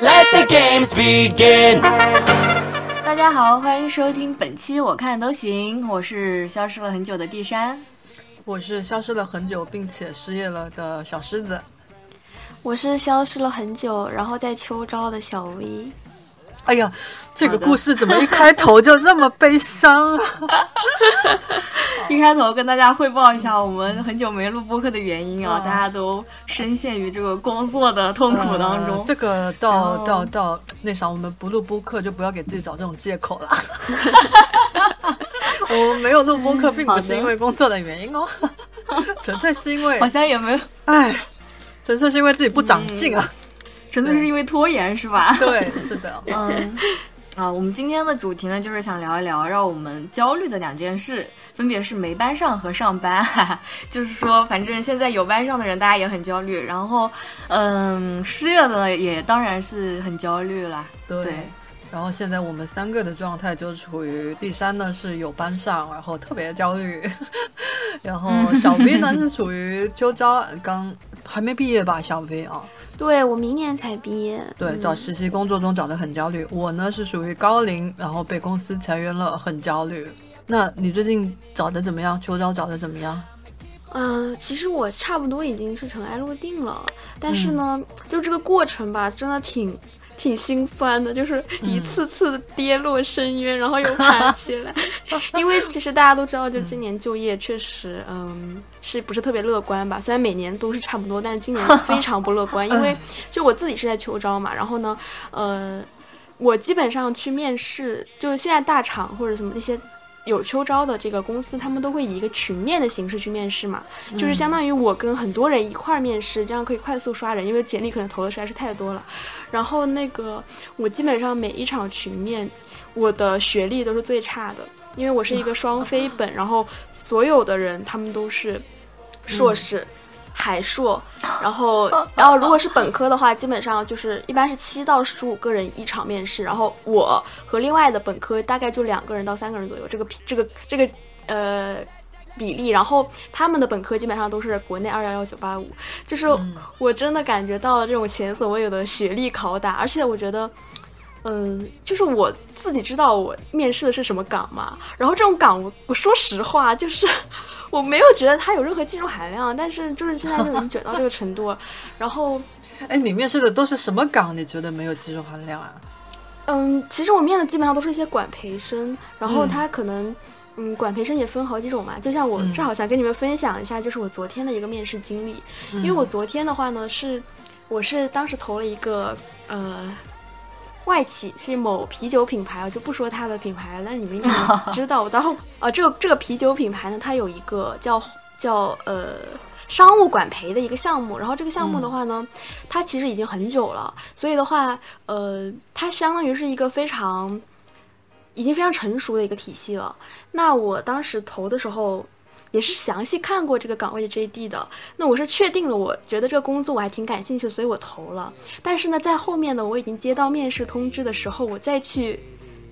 Let the games begin. 大家好，欢迎收听本期我看都行，我是消失了很久的地山，我是消失了很久并且失业了的小狮子。我是消失了很久，然后在秋招的小 V。哎呀，这个故事怎么一开头就这么悲伤啊？一开头跟大家汇报一下，我们很久没录播客的原因啊，嗯大家都深陷于这个工作的痛苦当中。呃这个到到到那啥，我们不录播客就不要给自己找这种借口了。我们没有录播客，并不是因为工作的原因哦，纯粹是因为好，像也没有，哎，纯粹是因为自己不长进啊。纯粹是因为拖延是吧？对，是的，嗯，啊，我们今天的主题呢，就是想聊一聊让我们焦虑的两件事，分别是没班上和上班。哈哈，就是说，反正现在有班上的人，大家也很焦虑，然后，嗯，失业的也当然是很焦虑啦。对。对然后现在我们三个的状态就处于第三呢是有班上，然后特别焦虑，然后 小 V 呢是处于秋招刚还没毕业吧，小 V 啊，对我明年才毕业。对，嗯找实习工作中找的很焦虑。我呢是属于高龄，然后被公司裁员了，很焦虑。那你最近找的怎么样？秋招找的怎么样？嗯、其实我差不多已经是尘埃落定了，但嗯是呢，就这个过程吧，真的挺挺心酸的，就是嗯一次次的跌落深渊，然后又爬起来。因为其实大家都知道，就今年就业确实，嗯，是不是特别乐观吧？虽然每年都是差不多，但是今年 非常不乐观，因为就我自己是在秋招嘛，然后呢，呃，我基本上去面试，就是现在大厂或者什么那些。有秋招的这个公司，他们都会以一个群面的形式去面试嘛，就是相当于我跟很多人一块儿面试，这样可以快速刷人，因为简历可能投的实在是太多了。然后那个我基本上每一场群面，我的学历都是最差的，因为我是一个双 非本，然后所有的人他们都是硕士。海硕，然后，然后如果是本科的话，基本上就是一般是七到十五个人一场面试，然后我和另外的本科大概就两个人到三个人左右，这个这个这个呃比例，然后他们的本科基本上都是国内二幺幺九八五，就是我真的感觉到了这种前所未有的学历拷打，而且我觉得。嗯，就是我自己知道我面试的是什么岗嘛，然后这种岗我我说实话就是 我没有觉得它有任何技术含量，但是就是现在就已经卷到这个程度了，然后哎，你面试的都是什么岗？你觉得没有技术含量啊？嗯，其实我面的基本上都是一些管培生，然后他可能。嗯，管培生也分好几种嘛，就像我正好想跟你们分享一下，就是我昨天的一个面试经历。因为我昨天的话呢，是我是当时投了一个呃外企，是某啤酒品牌，我就不说它的品牌了，但是你们应该知道。然后呃，这个这个啤酒品牌呢，它有一个叫叫呃商务管培的一个项目，然后这个项目的话呢，它其实已经很久了，所以的话，呃，它相当于是一个非常已经非常成熟的一个体系了。那我当时投的时候。也是详细看过这个岗位的 JD 的，那我是确定了，我觉得这个工作我还挺感兴趣，所以我投了。但是呢，在后面呢，我已经接到面试通知的时候，我再去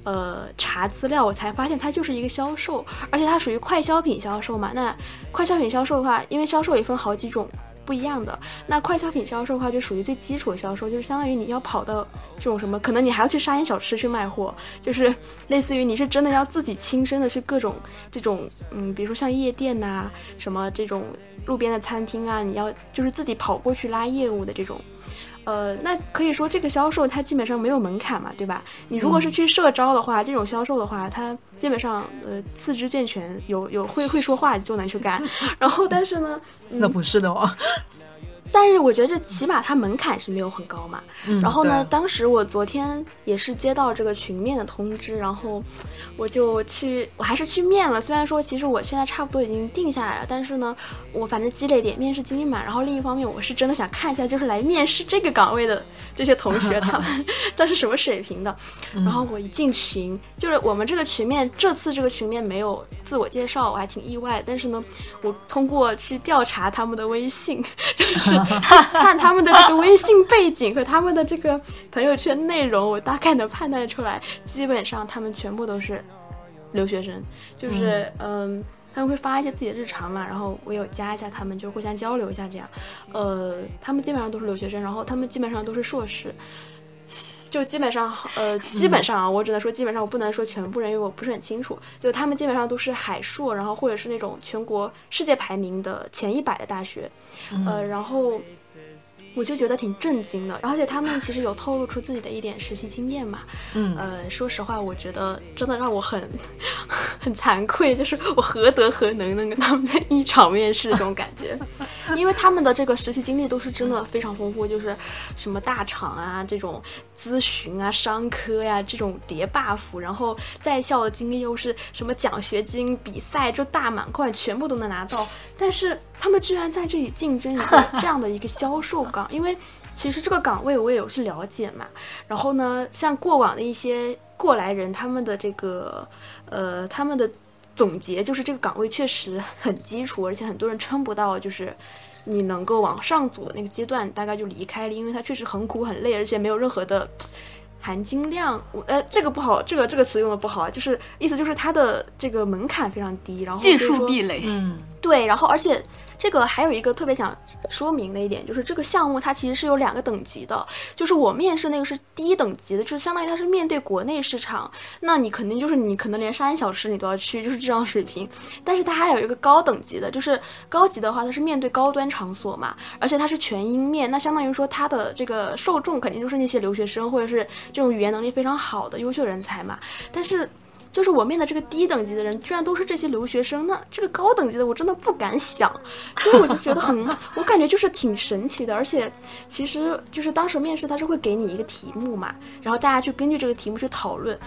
呃查资料，我才发现它就是一个销售，而且它属于快消品销售嘛。那快消品销售的话，因为销售也分好几种。不一样的，那快消品销售的话，就属于最基础的销售，就是相当于你要跑到这种什么，可能你还要去沙县小吃去卖货，就是类似于你是真的要自己亲身的去各种这种，嗯，比如说像夜店呐、什么这种路边的餐厅啊，你要就是自己跑过去拉业务的这种。呃，那可以说这个销售它基本上没有门槛嘛，对吧？你如果是去社招的话，这种销售的话，它基本上呃四肢健全，有有会会说话就能去干。然后，但是呢，那不是的哦。但是我觉得这起码它门槛是没有很高嘛。嗯然后呢，当时我昨天也是接到这个群面的通知，然后我就去，我还是去面了。虽然说其实我现在差不多已经定下来了，但是呢，我反正积累点面试经验嘛。然后另一方面，我是真的想看一下，就是来面试这个岗位的这些同学他们 他是什么水平的。然后我一进群，就是我们这个群面，这次这个群面没有自我介绍，我还挺意外。但是呢，我通过去调查他们的微信，就是去 看他们的这个微信背景和他们的这个朋友圈内容，我大概能判断出来，基本上他们全部都是留学生，就是嗯。他们会发一些自己的日常嘛，然后我有加一下他们，就互相交流一下这样。呃，他们基本上都是留学生，然后他们基本上都是硕士。就基本上，呃，基本上啊，我只能说基本上，我不能说全部人，因为我不是很清楚。就他们基本上都是海硕，然后或者是那种全国世界排名的前一百的大学，呃，然后。我就觉得挺震惊的，而且他们其实有透露出自己的一点实习经验嘛。嗯，呃，说实话，我觉得真的让我很 很惭愧，就是我何德何能能跟他们在一场面试这种感觉，因为他们的这个实习经历都是真的非常丰富，就是什么大厂啊这种咨询啊、商科呀这种叠 buff，然后在校的经历又是什么奖学金、比赛就大满贯全部都能拿到，但是。他们居然在这里竞争一个这样的一个销售岗，因为其实这个岗位我也有去了解嘛。然后呢，像过往的一些过来人，他们的这个呃，他们的总结就是这个岗位确实很基础，而且很多人撑不到，就是你能够往上走的那个阶段，大概就离开了，因为它确实很苦很累，而且没有任何的含金量。我呃，这个不好，这个这个词用的不好，就是意思就是它的这个门槛非常低，然后技术壁垒，嗯，对，然后而且。这个还有一个特别想说明的一点，就是这个项目它其实是有两个等级的，就是我面试那个是低等级的，就是相当于它是面对国内市场，那你肯定就是你可能连沙县小吃你都要去，就是这样水平。但是它还有一个高等级的，就是高级的话它是面对高端场所嘛，而且它是全英面，那相当于说它的这个受众肯定就是那些留学生或者是这种语言能力非常好的优秀人才嘛，但是。就是我面的这个低等级的人，居然都是这些留学生，那这个高等级的我真的不敢想，所以我就觉得很，我感觉就是挺神奇的。而且，其实就是当时面试他是会给你一个题目嘛，然后大家去根据这个题目去讨论，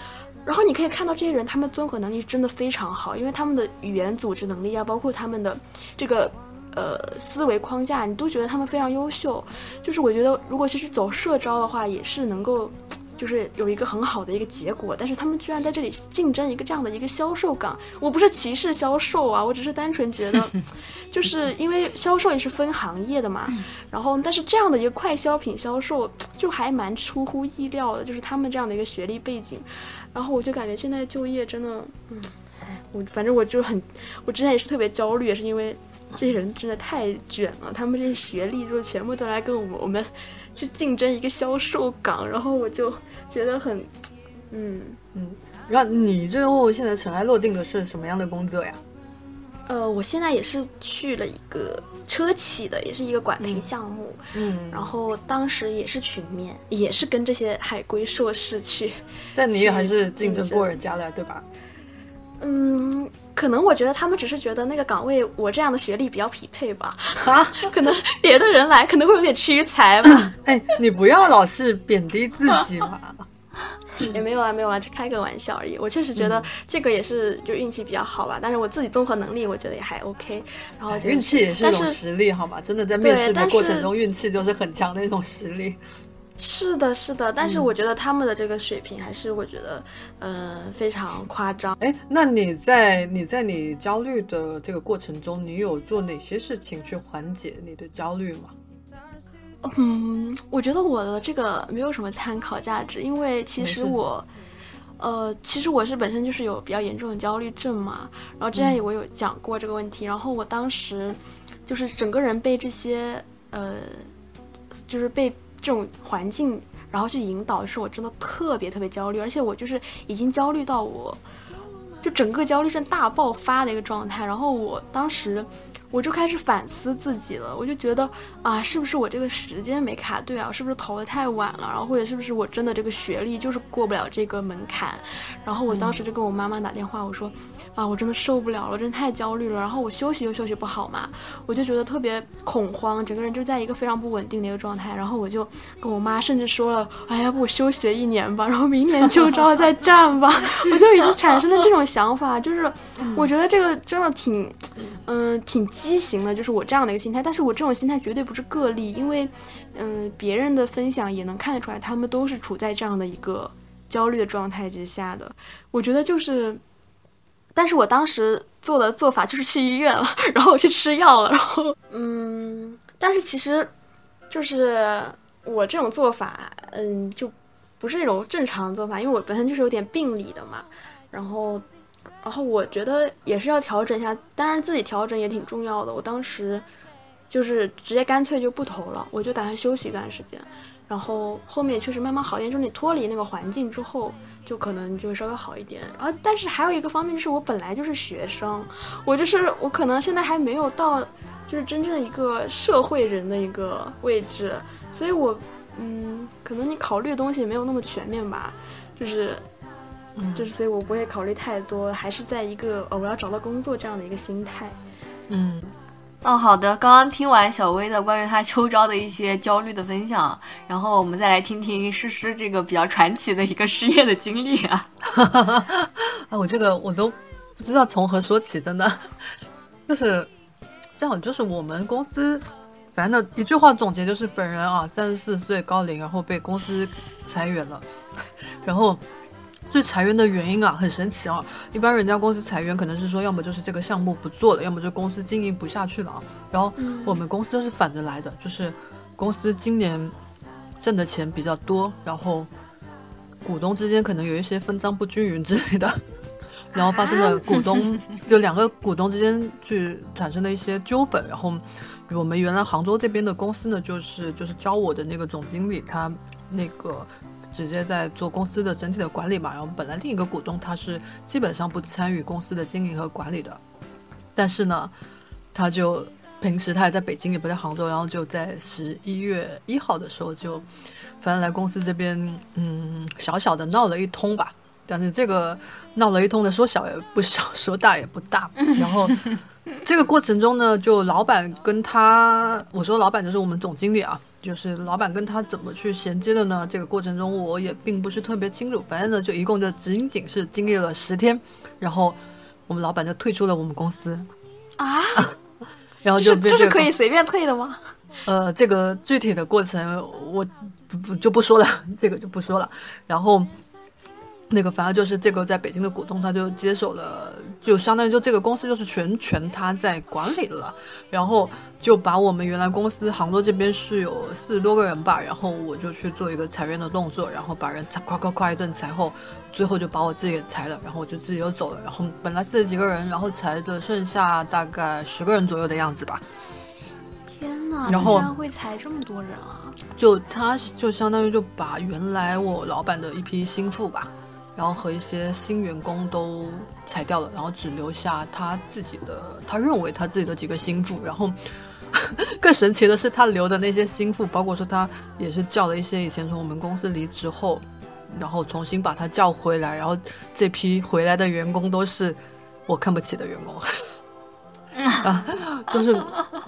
然后你可以看到这些人他们综合能力真的非常好，因为他们的语言组织能力啊，包括他们的这个呃思维框架，你都觉得他们非常优秀。就是我觉得如果是去走社招的话，也是能够。就是有一个很好的一个结果，但是他们居然在这里竞争一个这样的一个销售岗。我不是歧视销售啊，我只是单纯觉得，就是因为销售也是分行业的嘛。然后，但是这样的一个快消品销售就还蛮出乎意料的，就是他们这样的一个学历背景。然后我就感觉现在就业真的，嗯，我反正我就很，我之前也是特别焦虑，也是因为这些人真的太卷了，他们这些学历就全部都来跟我们我们。去竞争一个销售岗，然后我就觉得很，嗯嗯。然后你最后现在尘埃落定的是什么样的工作呀？呃，我现在也是去了一个车企的，也是一个管培项目。嗯。然后当时也是群面，也是跟这些海归硕士去。但你也还是竞争过人家的，对吧？嗯。可能我觉得他们只是觉得那个岗位我这样的学历比较匹配吧，啊，可能别的人来可能会有点屈才吧。哎，你不要老是贬低自己嘛。也没有啊，没有啊，只开个玩笑而已。我确实觉得这个也是就运气比较好吧，但是我自己综合能力我觉得也还 OK。然后运气也是一种实力，好吗？真的在面试的过程中，运气就是很强的一种实力。是的，是的，但是我觉得他们的这个水平还是我觉得，呃，非常夸张。哎，那你在你在你焦虑的这个过程中，你有做哪些事情去缓解你的焦虑吗？嗯，我觉得我的这个没有什么参考价值，因为其实我，呃，其实我是本身就是有比较严重的焦虑症嘛。然后之前我有讲过这个问题，然后我当时就是整个人被这些，呃，就是被。这种环境，然后去引导，是我真的特别特别焦虑，而且我就是已经焦虑到我，就整个焦虑症大爆发的一个状态。然后我当时。我就开始反思自己了，我就觉得啊，是不是我这个时间没卡对啊？是不是投的太晚了？然后或者是不是我真的这个学历就是过不了这个门槛？然后我当时就跟我妈妈打电话，我说啊，我真的受不了了，真的太焦虑了。然后我休息又休息不好嘛，我就觉得特别恐慌，整个人就在一个非常不稳定的一个状态。然后我就跟我妈甚至说了，哎，要不我休学一年吧，然后明年秋招再战吧。我就已经产生了这种想法，就是我觉得这个真的挺，嗯，挺。畸形了，就是我这样的一个心态，但是我这种心态绝对不是个例，因为，嗯，别人的分享也能看得出来，他们都是处在这样的一个焦虑的状态之下的。我觉得就是，但是我当时做的做法就是去医院了，然后我去吃药了，然后，嗯，但是其实，就是我这种做法，嗯，就不是那种正常做法，因为我本身就是有点病理的嘛，然后。然后我觉得也是要调整一下，当然自己调整也挺重要的。我当时就是直接干脆就不投了，我就打算休息一段时间。然后后面确实慢慢好一点，就是你脱离那个环境之后，就可能就稍微好一点。然后，但是还有一个方面就是我本来就是学生，我就是我可能现在还没有到就是真正一个社会人的一个位置，所以我嗯，可能你考虑的东西没有那么全面吧，就是。就是，所以我不会考虑太多，还是在一个呃，我要找到工作这样的一个心态。嗯，哦，好的。刚刚听完小薇的关于她秋招的一些焦虑的分享，然后我们再来听听诗诗这个比较传奇的一个失业的经历啊。啊，我这个我都不知道从何说起，真的。就是这样，就是我们公司，反正一句话总结就是，本人啊，三十四岁高龄，然后被公司裁员了，然后。最裁员的原因啊，很神奇啊！一般人家公司裁员，可能是说，要么就是这个项目不做了，要么就公司经营不下去了啊。然后我们公司是反着来的，就是公司今年挣的钱比较多，然后股东之间可能有一些分赃不均匀之类的，然后发生了股东 就两个股东之间去产生了一些纠纷。然后我们原来杭州这边的公司呢，就是就是招我的那个总经理，他那个。直接在做公司的整体的管理嘛，然后本来另一个股东他是基本上不参与公司的经营和管理的，但是呢，他就平时他也在北京，也不在杭州，然后就在十一月一号的时候就，反正来公司这边，嗯，小小的闹了一通吧。但是这个闹了一通的，说小也不小，说大也不大。然后这个过程中呢，就老板跟他，我说老板就是我们总经理啊。就是老板跟他怎么去衔接的呢？这个过程中我也并不是特别清楚。反正呢，就一共就仅仅是经历了十天，然后我们老板就退出了我们公司啊，然后就这是可以随便退的吗？呃，这个具体的过程我不不就不说了，这个就不说了。然后。那个反而就是这个在北京的股东，他就接手了，就相当于就这个公司就是全权他在管理了，然后就把我们原来公司杭州这边是有四十多个人吧，然后我就去做一个裁员的动作，然后把人夸夸夸一顿裁后，最后就把我自己给裁了，然后我就自己又走了，然后本来四十几个人，然后裁的剩下大概十个人左右的样子吧。天哪！然后会裁这么多人啊？就他就相当于就把原来我老板的一批心腹吧。然后和一些新员工都裁掉了，然后只留下他自己的，他认为他自己的几个心腹。然后 更神奇的是，他留的那些心腹，包括说他也是叫了一些以前从我们公司离职后，然后重新把他叫回来。然后这批回来的员工都是我看不起的员工，啊，都是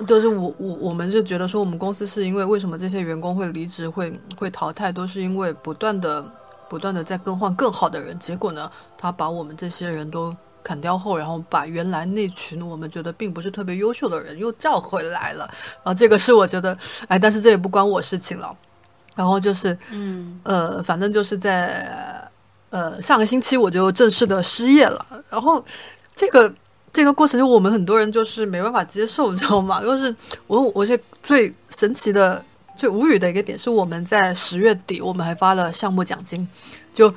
都是我我我们就觉得说我们公司是因为为什么这些员工会离职会会淘汰，都是因为不断的。不断的在更换更好的人，结果呢，他把我们这些人都砍掉后，然后把原来那群我们觉得并不是特别优秀的人又叫回来了。然后，这个是我觉得，哎，但是这也不关我事情了。然后就是，嗯，呃，反正就是在，呃，上个星期我就正式的失业了。然后这个这个过程就我们很多人就是没办法接受，你知道吗？就是我我是最神奇的。最无语的一个点是，我们在十月底，我们还发了项目奖金，就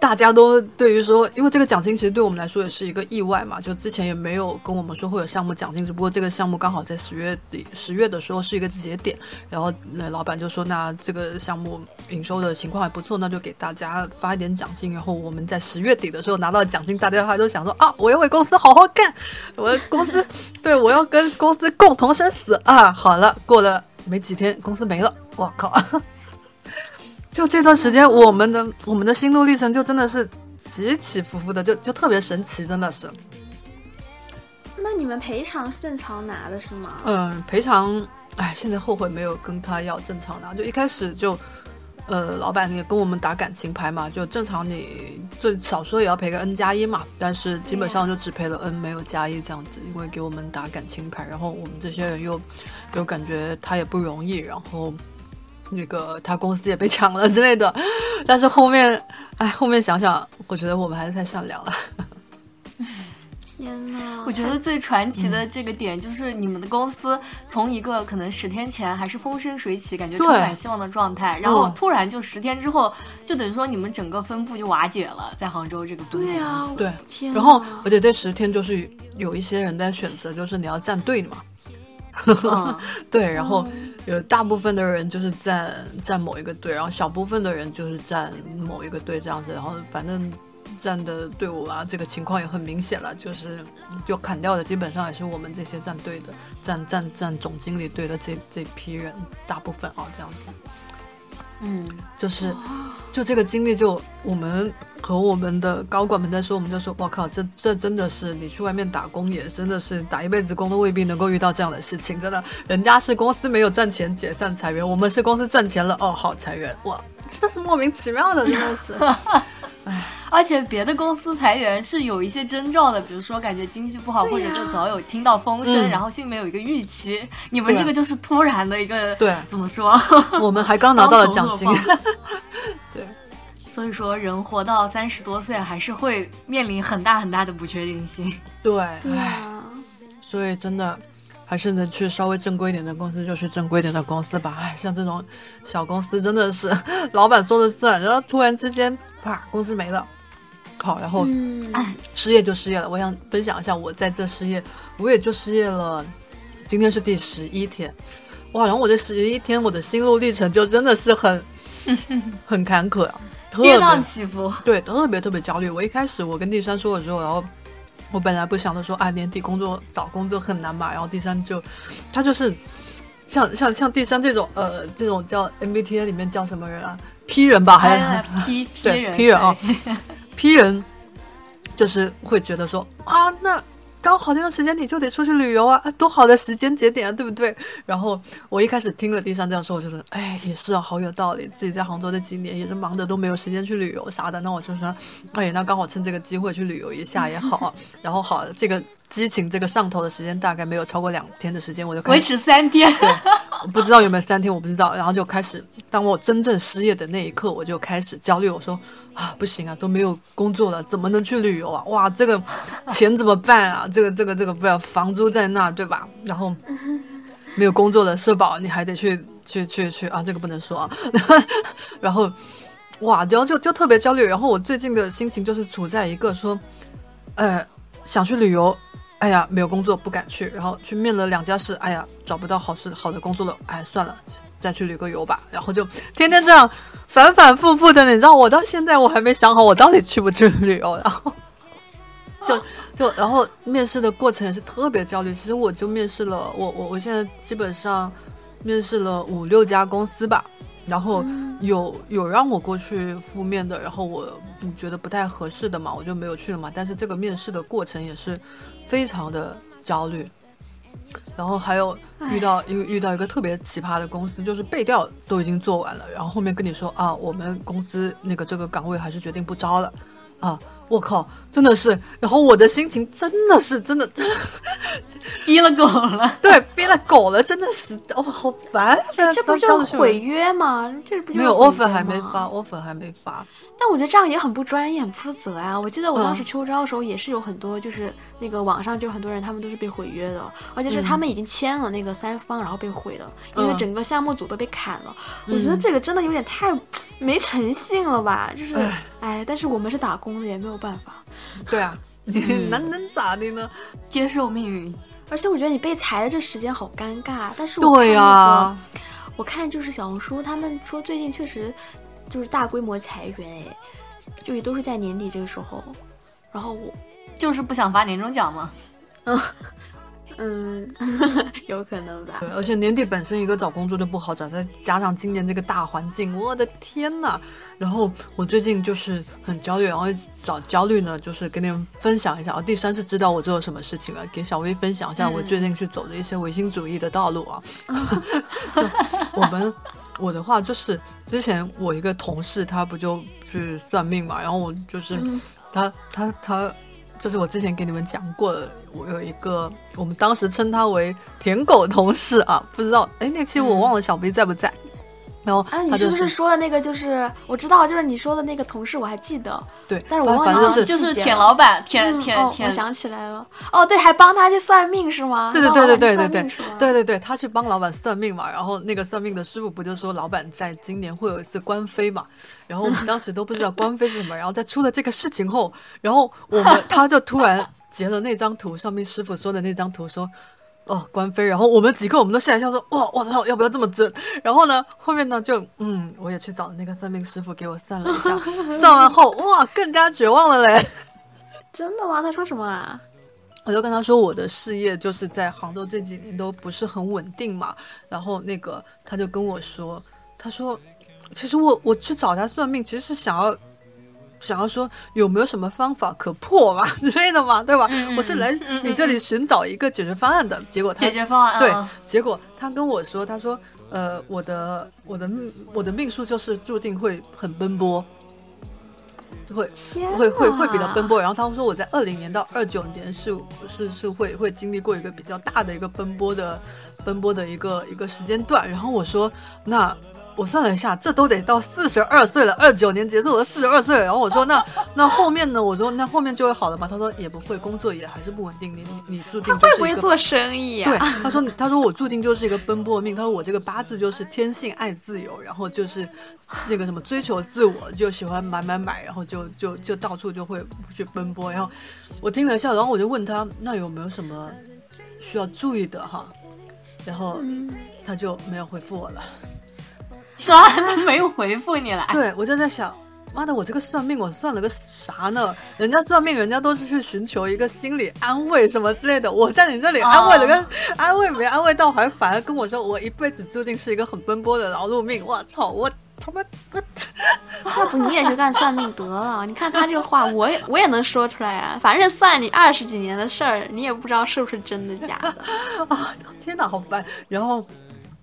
大家都对于说，因为这个奖金其实对我们来说也是一个意外嘛，就之前也没有跟我们说会有项目奖金，只不过这个项目刚好在十月底，十月的时候是一个节点，然后那老板就说，那这个项目营收的情况还不错，那就给大家发一点奖金。然后我们在十月底的时候拿到奖金，大家还都想说啊，我要为公司好好干，我公司对我要跟公司共同生死啊。好了，过了。没几天，公司没了，我靠！就这段时间，我们的我们的心路历程就真的是起起伏伏的，就就特别神奇，真的是。那你们赔偿是正常拿的是吗？嗯，赔偿，哎，现在后悔没有跟他要正常拿，就一开始就。呃，老板也跟我们打感情牌嘛，就正常你最少说也要赔个 N 加一嘛，但是基本上就只赔了 N 没有加一这样子，因为给我们打感情牌，然后我们这些人又又感觉他也不容易，然后那个他公司也被抢了之类的，但是后面，哎，后面想想，我觉得我们还是太善良了。天呐！我觉得最传奇的这个点就是你们的公司从一个可能十天前还是风生水起、感觉充满希望的状态，然后突然就十天之后，就等于说你们整个分部就瓦解了，在杭州这个分部。对啊，对。天。然后，而且这十天就是有一些人在选择，就是你要站队嘛。嗯 对，然后有大部分的人就是站站某一个队，然后小部分的人就是站某一个队这样子，然后反正站的队伍啊，这个情况也很明显了，就是就砍掉的基本上也是我们这些站队的，站站站总经理队的这这批人，大部分啊这样子。嗯，就是，就这个经历，就我们和我们的高管们在说，我们就说，我靠，这这真的是你去外面打工也真的是打一辈子工都未必能够遇到这样的事情，真的，人家是公司没有赚钱解散裁员，我们是公司赚钱了哦好裁员，哇，真的是莫名其妙的，真的是，而且别的公司裁员是有一些征兆的，比如说感觉经济不好，或者就早有听到风声，嗯。然后心里面有一个预期。你们这个就是突然的一个，对。怎么说？我们还刚拿到了奖金。对，所以说，人活到三十多岁，还是会面临很大很大的不确定性。对，对啊，所以真的还是能去稍微正规一点的公司就去正规一点的公司吧。哎，像这种小公司真的是 老板说了算，然后突然之间啪公司没了，好，然后嗯，失业就失业了。我想分享一下我在这失业，我也就失业了，今天是第十一天，我好像我这十一天我的心路历程就真的是很 很坎坷啊，特别跌宕起伏，对，特别特别焦虑。我一开始我跟第三说的时候，然后我本来不想着说，啊，年底工作找工作很难嘛，然后第三就他就是像像像第三这种呃这种叫 MBTI 里面叫什么人啊？P 人吧，还哎是批批对人 P 人啊对，P 人就是会觉得说啊，那刚好这段时间你就得出去旅游啊，啊多好的时间节点啊，对不对？然后我一开始听了第三这样说，我就说，哎，也是啊，好有道理。自己在杭州这几年也是忙的都没有时间去旅游啥的，那我就说，哎，那刚好趁这个机会去旅游一下也好啊。然后好，这个激情这个上头的时间大概没有超过两天的时间，我就开始维持三天。对，我不知道有没有三天，我不知道。然后就开始，当我真正失业的那一刻，我就开始焦虑。我说啊，不行啊，都没有工作了，怎么能去旅游啊？哇，这个钱怎么办啊？这个这个这个不要房租在那，对吧？然后 没有工作的社保，你还得去去去去啊，这个不能说啊。然后哇，然后就就特别焦虑。然后我最近的心情就是处在一个说，呃，想去旅游。哎呀，没有工作不敢去，然后去面了两家试，哎呀，找不到好事好的工作了，哎，算了，再去旅个游吧。然后就天天这样反反复复的，你知道，我到现在我还没想好我到底去不去旅游。然后 就就然后面试的过程也是特别焦虑。其实我就面试了，我我我现在基本上面试了五六家公司吧。然后有有让我过去复面的，然后我嗯觉得不太合适的嘛，我就没有去了嘛。但是这个面试的过程也是非常的焦虑，然后还有遇到一遇到一个特别奇葩的公司，就是背调都已经做完了，然后后面跟你说啊，我们公司那个这个岗位还是决定不招了，啊，我靠，真的是，然后我的心情真的是真的真的逼了狗了。对憋了狗了，真的是哦，好烦，这不就是毁约吗？这不就没有 offer 还没发，offer 还没发。但我觉得这样也很不专业、很不负责啊！我记得我当时嗯秋招的时候也是有很多，就是那个网上就很多人他们都是被毁约的，而且是他们已经签了那个三方，然后被毁的，因为嗯整个项目组都被砍了。我觉得这个真的有点太没诚信了吧？就是唉，哎，但是我们是打工的，也没有办法。对啊，那能咋的呢？接受命运，而且我觉得你被裁的这时间好尴尬。但是我对那呀、个，我看就是小红书，他们说最近确实就是大规模裁员，哎，就也都是在年底这个时候。然后我就是不想发年终奖嘛。嗯，有可能吧。对，而且年底本身一个找工作就不好找，再加上今年这个大环境，我的天呐！然后我最近就是很焦虑，然后找焦虑呢，就是跟你们分享一下啊。第三是知道我做了什么事情了，给小薇分享一下我最近去走的一些唯心主义的道路啊。就我们我的话就是之前我一个同事他不就去算命嘛，然后我就是、他他他。就是我之前给你们讲过的，我有一个，我们当时称他为“舔狗同事”啊，不知道，哎，那期我忘了小 V 在不在。然后啊，你他就是不是说的那个？就是我知道，就是你说的那个同事，我还记得，对，但是我忘反正就是就是舔老板，舔舔舔我想起来了，哦，对，还帮他去算命是吗？对对对对对对对对对对，他去帮老板算命嘛，然后那个算命的师傅不就说老板在今年会有一次官非嘛，然后我们当时都不知道官非是什么，然后在出了这个事情后，然后我们他就突然截了那张图，算命师傅说的那张图说。哦官飞，然后我们几个我们都吓一跳说哇我操要不要这么准？然后呢后面呢就嗯我也去找那个算命师傅给我算了一下，算完后哇更加绝望了嘞。真的吗？他说什么啊？我就跟他说，我的事业就是在杭州这几年都不是很稳定嘛。然后那个他就跟我说，他说，其实我我去找他算命，其实是想要想要说有没有什么方法可破嘛 之类的嘛，对吧？我是来你这里寻找一个解决方案的。结果他解决方案对啊，结果他跟我说，他说，呃，我的我的命我的命数就是注定会很奔波。会会会会比较奔波，然后他们说我在二零年到二九年是是是会会经历过一个比较大的一个奔波的奔波的一个一个时间段，然后我说那我算了一下，这都得到四十二岁了，二九年结束我都四十二岁了，然后我说那 那后面呢？我说那后面就会好了吗？他说也不会，工作也还是不稳定，你你你注定就会 不会做生意呀、对，他说他说我注定就是一个奔波的命，他说我这个八字就是天性爱自由，然后就是那个什么追求自我，就喜欢买买买，然后就就就到处就会去奔波。然后我听了一下，然后我就问他那有没有什么需要注意的哈？然后他就没有回复我了。啊，他没有回复你来。对我就在想。妈的，我这个算命，我算了个啥呢？人家算命，人家都是去寻求一个心理安慰什么之类的。我在你这里安慰了个、安慰没安慰到，还反而跟我说我一辈子注定是一个很奔波的劳碌命。我操，我他妈我要不你也去干算命得了？你看他这个话，我也我也能说出来啊。反正算你二十几年的事儿，你也不知道是不是真的假的。啊，天哪，好烦！然后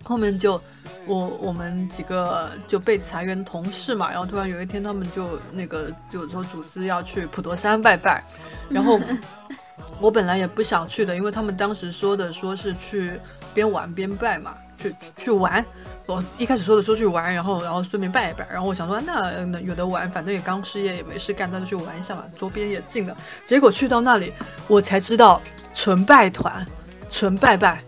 后面就我我们几个就被裁员同事嘛，然后突然有一天他们就那个就说组织要去普陀山拜拜，然后 我本来也不想去的，因为他们当时说的说是去边玩边拜嘛，去去去玩。我一开始说的说去玩，然后然后顺便拜一拜，然后我想说那那有的玩，反正也刚失业也没事干，那就去玩一下嘛，周边也近的。结果去到那里，我才知道纯拜团，纯拜拜，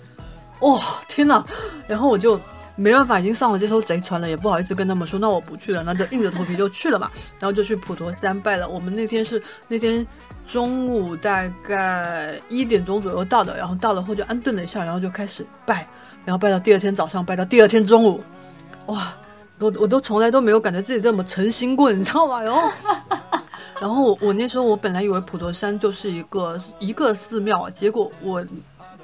哇、天呐！然后我就没办法，已经上了这艘贼船了，也不好意思跟他们说，那我不去了，那就硬着头皮就去了嘛。然后就去普陀山拜了。我们那天是那天中午大概一点钟左右到的，然后到了后就安顿了一下，然后就开始拜，然后拜到第二天早上，拜到第二天中午，哇！我我都从来都没有感觉自己这么诚心过，你知道吗？然后，然后我我那时候我本来以为普陀山就是一个一个寺庙，结果我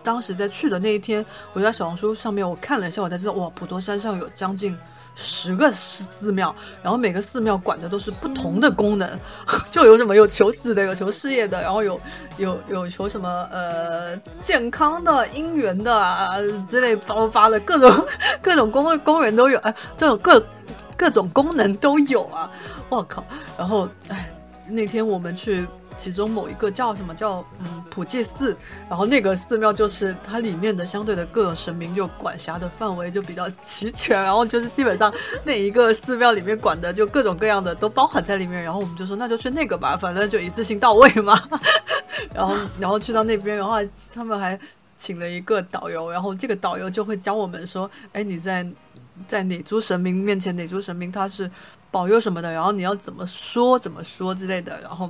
当时在去的那一天，我在小红书上面我看了一下，我才知道哇，普陀山上有将近十个寺庙，然后每个寺庙管的都是不同的功能，就有什么有求子的，有求事业的，然后有有有求什么呃健康的、姻缘的啊之类发发的各种 各种功功能都有，哎、这种各各种功能都有啊，我靠！然后哎，那天我们去。其中某一个叫什么叫嗯普济寺，然后那个寺庙就是它里面的相对的各种神明就管辖的范围就比较齐全，然后就是基本上那一个寺庙里面管的就各种各样的都包含在里面，然后我们就说那就去那个吧，反正就一次性到位嘛。然后然后去到那边，然后他们还请了一个导游，然后这个导游就会教我们说，哎你在在哪株神明面前，哪株神明他是保佑什么的，然后你要怎么说怎么说之类的，然后。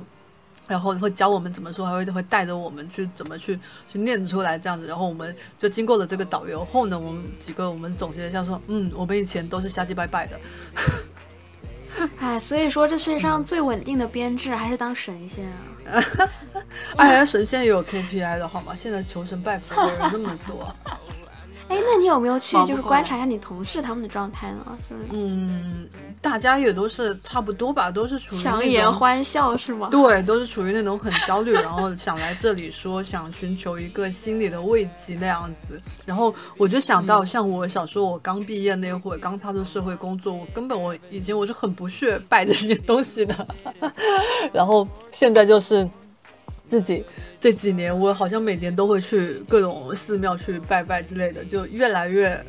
然后会教我们怎么说，还会会带着我们去怎么去去念出来这样子。然后我们就经过了这个导游后呢，我们几个我们总结一下说，嗯，我们以前都是瞎鸡拜拜的。哎，所以说这世界上最稳定的编制还是当神仙啊。哎，神仙也有 KPI 的好吗？现在求神拜佛的人那么多。哎，那你有没有去就是观察一下你同事他们的状态呢？就是嗯，大家也都是差不多吧，都是处于强颜欢笑是吗？对，都是处于那种很焦虑，然后想来这里说想寻求一个心理的慰藉那样子。然后我就想到，像我小时候我刚毕业那会儿，刚踏入社会工作，我根本我以前我是很不屑拜这些东西的，然后现在就是。自己这几年，我好像每年都会去各种寺庙去拜拜之类的，就越来越，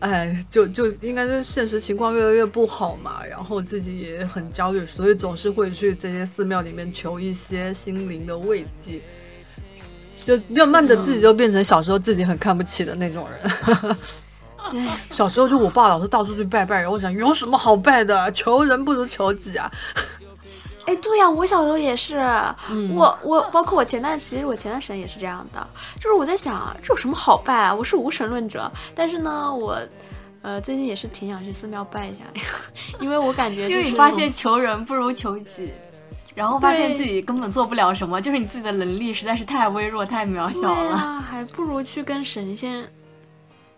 哎，就就应该是现实情况越来越不好嘛，然后自己也很焦虑，所以总是会去这些寺庙里面求一些心灵的慰藉，就慢慢的自己就变成小时候自己很看不起的那种人。哎，小时候就我爸老是到处去拜拜，然后我想有什么好拜的，求人不如求己啊。哎，哎，对呀，我小时候也是，嗯我我包括我前段，其实我前段时间也是这样的，就是我在想这有什么好拜啊？我是无神论者，但是呢，我呃最近也是挺想去寺庙拜一下，因为我感觉、就是、因为你发现求人不如求己，然后发现自己根本做不了什么，就是你自己的能力实在是太微弱、太渺小了。啊，还不如去跟神仙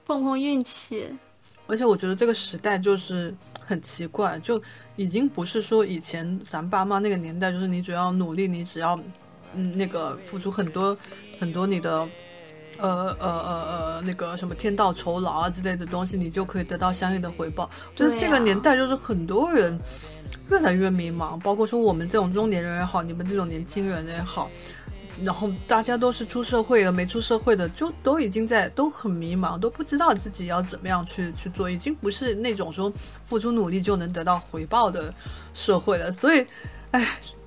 碰碰运气。而且我觉得这个时代就是很奇怪，就已经不是说以前咱爸妈那个年代，就是你只要努力，你只要嗯那个付出很多很多你的。呃呃呃呃，那个什么天道酬劳啊之类的东西，你就可以得到相应的回报。就是这个啊年代，就是很多人越来越迷茫，包括说我们这种中年人也好，你们这种年轻人也好，然后大家都是出社会了，没出社会的，就都已经在都很迷茫，都不知道自己要怎么样去去做，已经不是那种说付出努力就能得到回报的社会了。所以，哎，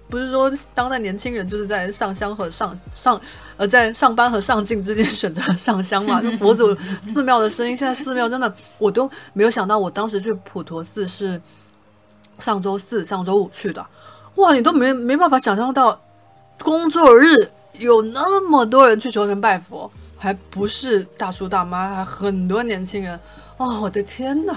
不是说当代年轻人就是在上香和上 上呃在上班和上进之间选择上香嘛？就佛祖寺庙的声音，现在寺庙真的我都没有想到，我当时去普陀寺是上周四、上周五去的，哇，你都没没办法想象到工作日有那么多人去求神拜佛，还不是大叔大妈，还很多年轻人。哦，我的天哪！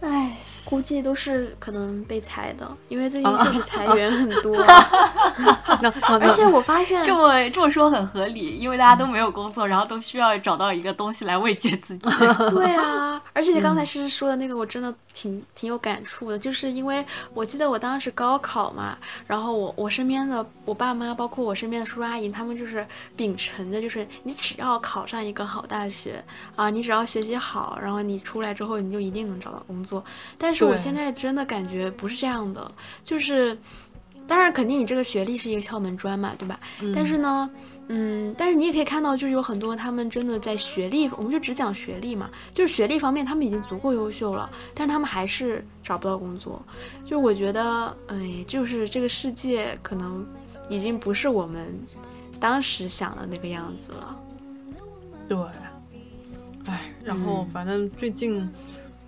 唉，估计都是可能被裁的，因为最啊近确实裁员很多。而且我发现，这么这么说很合理，因为大家都没有工作，然后都需要找到一个东西来慰藉自己。对啊，而且刚才嗯诗诗说的那个，我真的挺挺有感触的，就是因为我记得我当时高考嘛，然后我我身边的我爸妈，包括我身边的叔叔阿姨，他们就是秉承着，就是你只要考上一个好大学啊，你只要学习好，然后你出来之后你就一定能找到工作。但是我现在真的感觉不是这样的，就是当然肯定你这个学历是一个敲门砖嘛，对吧？但是呢。嗯，但是你也可以看到，就是有很多他们真的在学历，我们就只讲学历嘛，就是学历方面他们已经足够优秀了，但是他们还是找不到工作。就我觉得，哎，就是这个世界可能已经不是我们当时想的那个样子了。对，哎，然后反正最近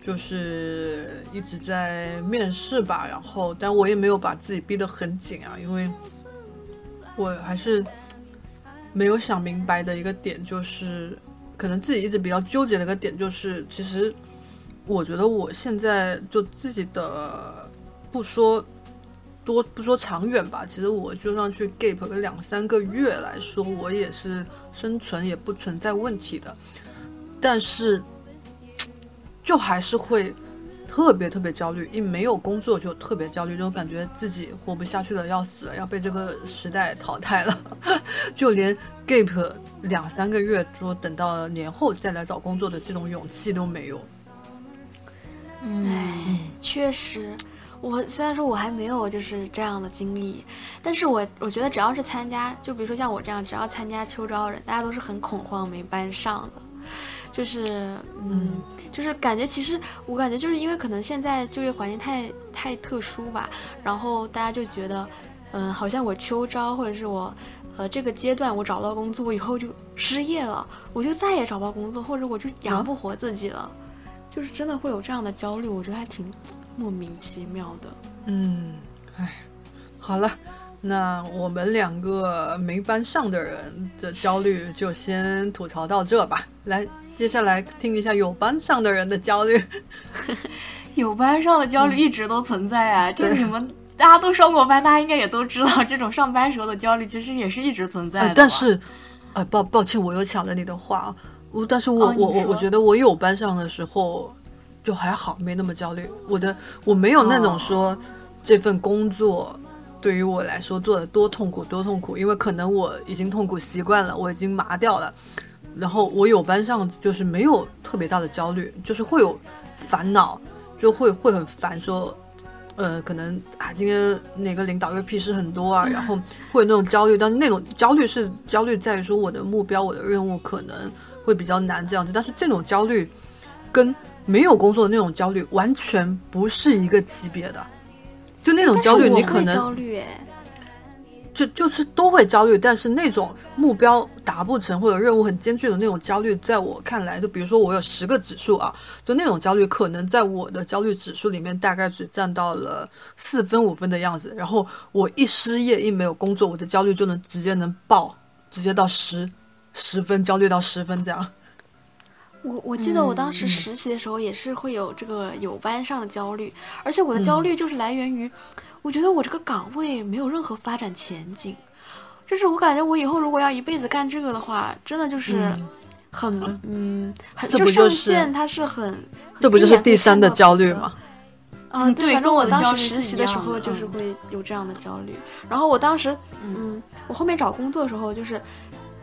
就是一直在面试吧，然后但我也没有把自己逼得很紧啊，因为我还是没有想明白的一个点，就是可能自己一直比较纠结的一个点，就是其实我觉得我现在就自己的不说。多不说长远吧，其实我就算去 gap 个两三个月来说，我也是生存也不存在问题的。但是，就还是会特别特别焦虑，一没有工作就特别焦虑，就感觉自己活不下去了，要死了，要被这个时代淘汰了。就连 gap 两三个月，说等到年后再来找工作的这种勇气都没有。哎，确实，我虽然说我还没有就是这样的经历，但是我我觉得只要是参加，就比如说像我这样，只要参加秋招人，大家都是很恐慌没班上的。就是，嗯，就是感觉，其实我感觉就是因为可能现在就业环境太太特殊吧，然后大家就觉得，嗯，好像我秋招或者是我，呃，这个阶段我找不到工作，我以后就失业了，我就再也找不到工作，或者我就养不活自己了，就是真的会有这样的焦虑，我觉得还挺莫名其妙的。嗯，哎，好了。那我们两个没班上的人的焦虑就先吐槽到这吧。来，接下来听一下有班上的人的焦虑。有班上的焦虑一直都存在啊，就是你们大家都上过班，大家应该也都知道，这种上班时候的焦虑其实也是一直存在的、呃。但是，呃，抱抱歉，我又抢了你的话。我但是我、哦、我我我觉得我有班上的时候就还好，没那么焦虑。我的我没有那种说、哦、这份工作。对于我来说，做的多痛苦多痛苦，因为可能我已经痛苦习惯了，我已经麻掉了。然后我有班上就是没有特别大的焦虑，就是会有烦恼，就会会很烦，说，呃，可能啊，今天哪个领导又屁事很多啊，然后会有那种焦虑。但是那种焦虑是焦虑在于说我的目标、我的任务可能会比较难这样子。但是这种焦虑跟没有工作的那种焦虑完全不是一个级别的。就那种焦虑，你可能焦虑哎，就就是都会焦虑，但是那种目标达不成或者任务很艰巨的那种焦虑，在我看来，就比如说我有十个指数啊，就那种焦虑，可能在我的焦虑指数里面大概只占到了四分五分的样子。然后我一失业一没有工作，我的焦虑就能直接能爆，直接到十十分，焦虑到十分这样。我我记得我当时实习的时候也是会有这个有班上的焦虑，而且我的焦虑就是来源于，我觉得我这个岗位没有任何发展前景，就是我感觉我以后如果要一辈子干这个的话，真的就是很嗯很这不上就是限它是很这不就是第三的焦虑吗？啊，嗯对，反正对跟我当时实习的时候就是嗯会有这样的焦虑，然后我当时，嗯，我后面找工作的时候就是，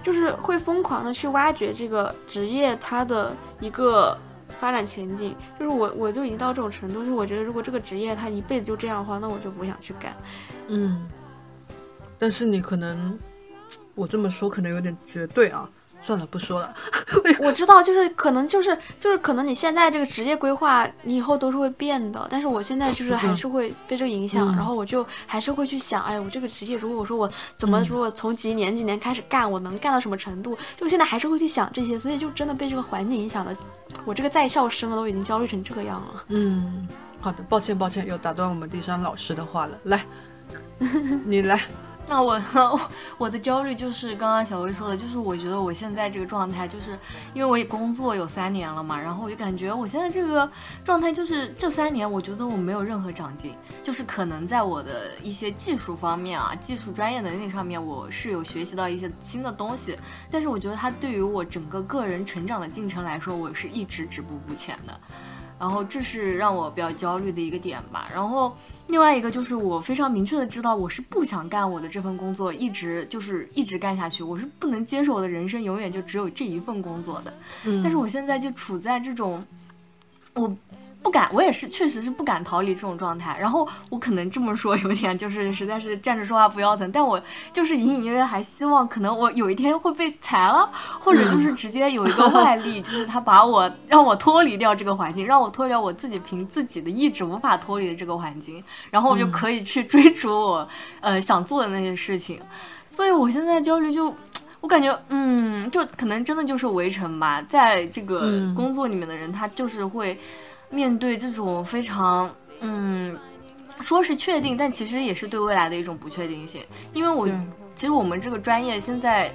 就是会疯狂的去挖掘这个职业它的一个发展前景，就是我我就已经到这种程度，就是我觉得如果这个职业它一辈子就这样的话，那我就不想去干。嗯，但是你可能，我这么说可能有点绝对啊，算了，不说了。我知道，就是可能就是就是可能你现在这个职业规划，你以后都是会变的。但是我现在就是还是会被这个影响，嗯然后我就还是会去想，哎，我这个职业，如果我说我怎么如果从几年几年开始干，我能干到什么程度？就现在还是会去想这些，所以就真的被这个环境影响的，我这个在校生都已经焦虑成这个样了。嗯，好的，抱歉抱歉，又打断我们第三老师的话了。来，你来。那我 我的焦虑就是刚刚小薇说的，就是我觉得我现在这个状态，就是因为我也工作有三年了嘛，然后我就感觉我现在这个状态就是这三年，我觉得我没有任何长进，就是可能在我的一些技术方面啊，技术专业能力上面，我是有学习到一些新的东西，但是我觉得它对于我整个个人成长的进程来说，我是一直止步不前的。然后这是让我比较焦虑的一个点吧。然后另外一个就是我非常明确的知道我是不想干我的这份工作，一直就是一直干下去，我是不能接受我的人生永远就只有这一份工作的。嗯但是我现在就处在这种，我。不敢，我也是，确实是不敢逃离这种状态。然后我可能这么说，有点就是实在是站着说话不腰疼，但我就是隐隐约约还希望，可能我有一天会被裁了，或者就是直接有一个外力，就是他把我让我脱离掉这个环境，让我脱离掉我自己凭自己的意志无法脱离的这个环境，然后我就可以去追逐我、呃想做的那些事情。所以我现在焦虑就。我感觉，嗯，就可能真的就是围城吧，在这个嗯工作里面的人，他就是会面对这种非常，嗯，说是确定，但其实也是对未来的一种不确定性。因为我其实我们这个专业现在，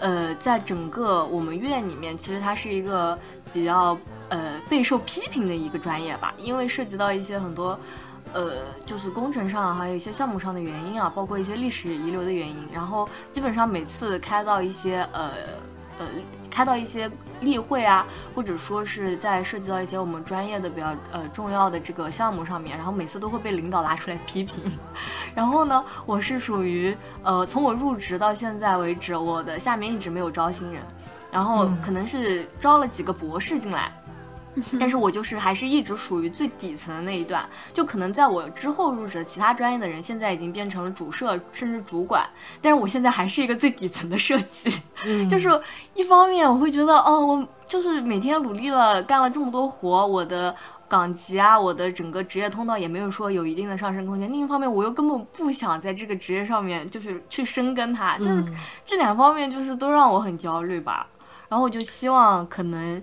呃，在整个我们院里面，其实它是一个比较呃备受批评的一个专业吧，因为涉及到一些很多。呃，就是工程上还有一些项目上的原因啊，包括一些历史遗留的原因，然后基本上每次开到一些呃呃开到一些例会啊，或者说是在涉及到一些我们专业的比较呃重要的这个项目上面，然后每次都会被领导拉出来批评。然后呢，我是属于呃从我入职到现在为止，我的下面一直没有招新人，然后可能是招了几个博士进来。但是我就是还是一直属于最底层的那一段，就可能在我之后入职的其他专业的人，现在已经变成了主设甚至主管，但是我现在还是一个最底层的设计。就是一方面我会觉得，哦，我就是每天努力了，干了这么多活，我的岗级啊，我的整个职业通道也没有说有一定的上升空间。另一方面，我又根本不想在这个职业上面就是去深耕它，就是这两方面就是都让我很焦虑吧。然后我就希望可能。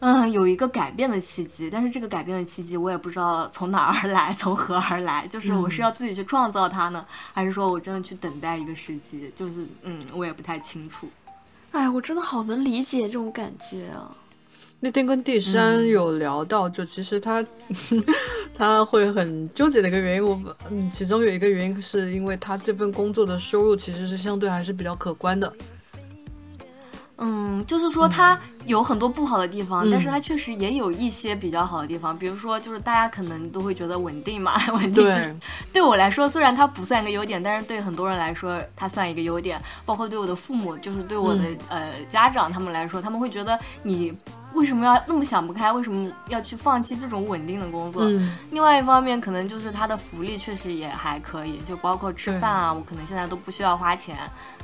嗯，有一个改变的契机，但是这个改变的契机我也不知道从哪儿而 来，从何而来。就是我是要自己去创造它呢，还是说我真的去等待一个时机？就是嗯，我也不太清楚。哎，我真的好能理解这种感觉啊！那天跟第三有聊到，就其实他 他会很纠结的一个原因，我嗯，其中有一个原因是因为他这份工作的收入其实是相对还是比较可观的。嗯，就是说它有很多不好的地方，嗯但是它确实也有一些比较好的地方。比如说，就是大家可能都会觉得稳定嘛，稳定对就是对我来说，虽然它不算一个优点，但是对很多人来说，它算一个优点。包括对我的父母，就是对我的、嗯呃家长他们来说，他们会觉得你为什么要那么想不开？为什么要去放弃这种稳定的工作？嗯另外一方面，可能就是它的福利确实也还可以，就包括吃饭啊，我可能现在都不需要花钱。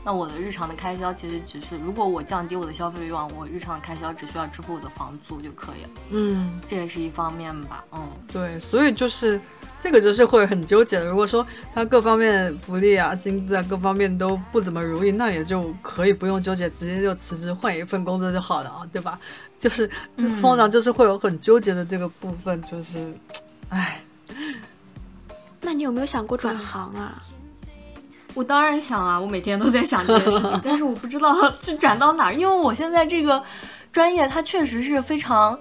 那我的日常的开销其实只是，如果我降低我的消费欲望，我日常的开销只需要支付我的房租就可以了，嗯，这也是一方面吧。嗯，对，所以就是这个就是会很纠结的。如果说他各方面福利啊、薪资啊各方面都不怎么如意，那也就可以不用纠结，直接就辞职换一份工作就好了啊，对吧？就是通常就是会有很纠结的这个部分，就是，唉，那你有没有想过转行啊？我当然想啊，我每天都在想这件事情，但是我不知道去转到哪儿，因为我现在这个专业它确实是非常，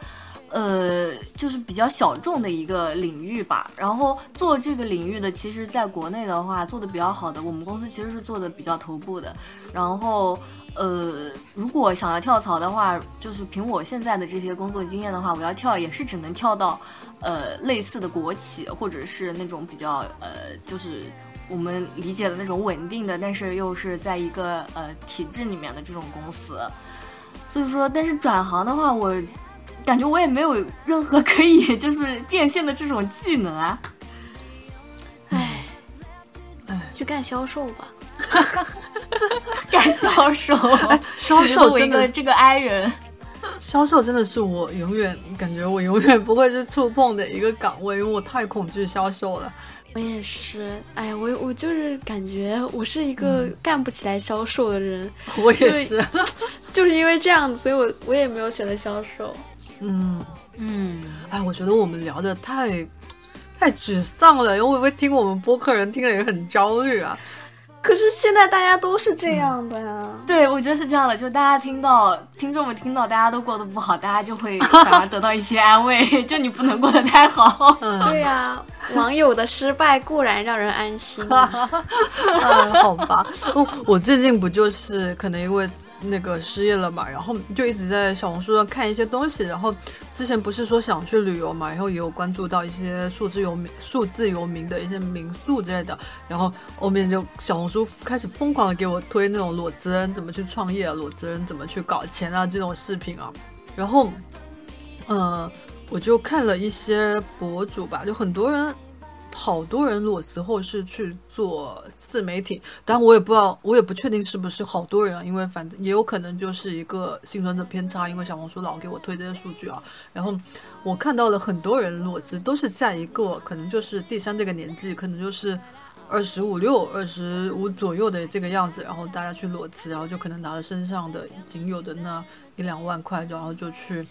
呃，就是比较小众的一个领域吧。然后做这个领域的，其实在国内的话做的比较好的，我们公司其实是做的比较头部的。然后，呃，如果想要跳槽的话，就是凭我现在的这些工作经验的话，我要跳也是只能跳到，呃，类似的国企或者是那种比较，呃，就是。我们理解的那种稳定的，但是又是在一个呃体制里面的这种公司，所以说，但是转行的话，我感觉我也没有任何可以 就是变现的这种技能啊。唉，唉，去干销售吧。干销售，销售真的，这个 i 人，销售真的是我永远感觉我永远不会去触碰的一个岗位，因为我太恐惧销售了。我也是，哎呀，我我就是感觉我是一个干不起来销售的人，我也是，就是因为这样子，所以我我也没有选择销售。嗯。嗯，哎，我觉得我们聊的太太沮丧了，因为会不会听我们播客人听了也很焦虑啊？可是现在大家都是这样的呀。对，我觉得是这样的，就大家听到听众们听到大家都过得不好，大家就会反而得到一些安慰，就你不能过得太好。嗯，对呀、网友的失败固然让人安心，嗯，好吧。我我最近不就是可能因为那个失业了嘛，然后就一直在小红书上看一些东西，然后之前不是说想去旅游嘛，然后也有关注到一些数字游民、数字游民的一些民宿之类的，然后后面就小红书开始疯狂的给我推那种裸辞人怎么去创业，裸辞人怎么去搞钱啊这种视频啊，然后，呃，我就看了一些博主吧，就很多人。好多人裸辞后是去做自媒体，但我也不知道，我也不确定是不是好多人，因为反正也有可能就是一个幸存者偏差，因为小红书老给我推这些数据啊。然后我看到了很多人裸辞都是在一个可能就是第三这个年纪，可能就是二十五六、二十五左右的这个样子，然后大家去裸辞，然后就可能拿了身上的仅有的那一两万块，然后就去。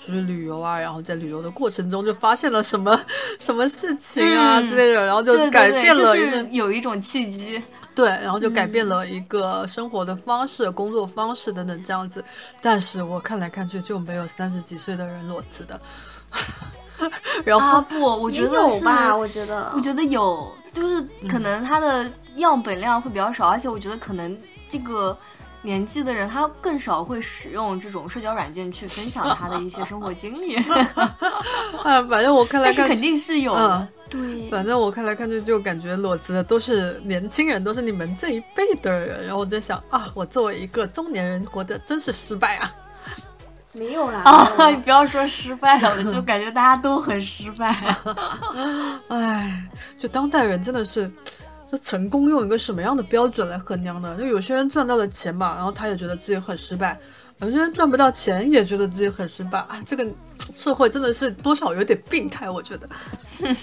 出去旅游啊，然后在旅游的过程中就发现了什么什么事情啊、嗯之类的，然后就对对对改变了就是有一种契机。对，然后就改变嗯了一个生活的方式、工作方式等等这样子。但是我看来看去就没有三十几岁的人裸辞的。然后、啊不，我觉得有吧？我觉得，我觉得有，就是可能它的样本量会比较少，而且我觉得可能这个年纪的人他更少会使用这种社交软件去分享他的一些生活经历，啊，反正我看来看，但是肯定是有的。嗯，对，反正我看来看去就感觉裸辞的都是年轻人，都是你们这一辈的人。然后我在想啊，我作为一个中年人，活得真是失败啊。没有啦。啊，你 不要说失败了，就感觉大家都很失败。哎，就当代人真的是，就成功用一个什么样的标准来衡量呢？就有些人赚到了钱吧，然后他也觉得自己很失败；有些人赚不到钱，也觉得自己很失败。啊，这个社会真的是多少有点病态，我觉得。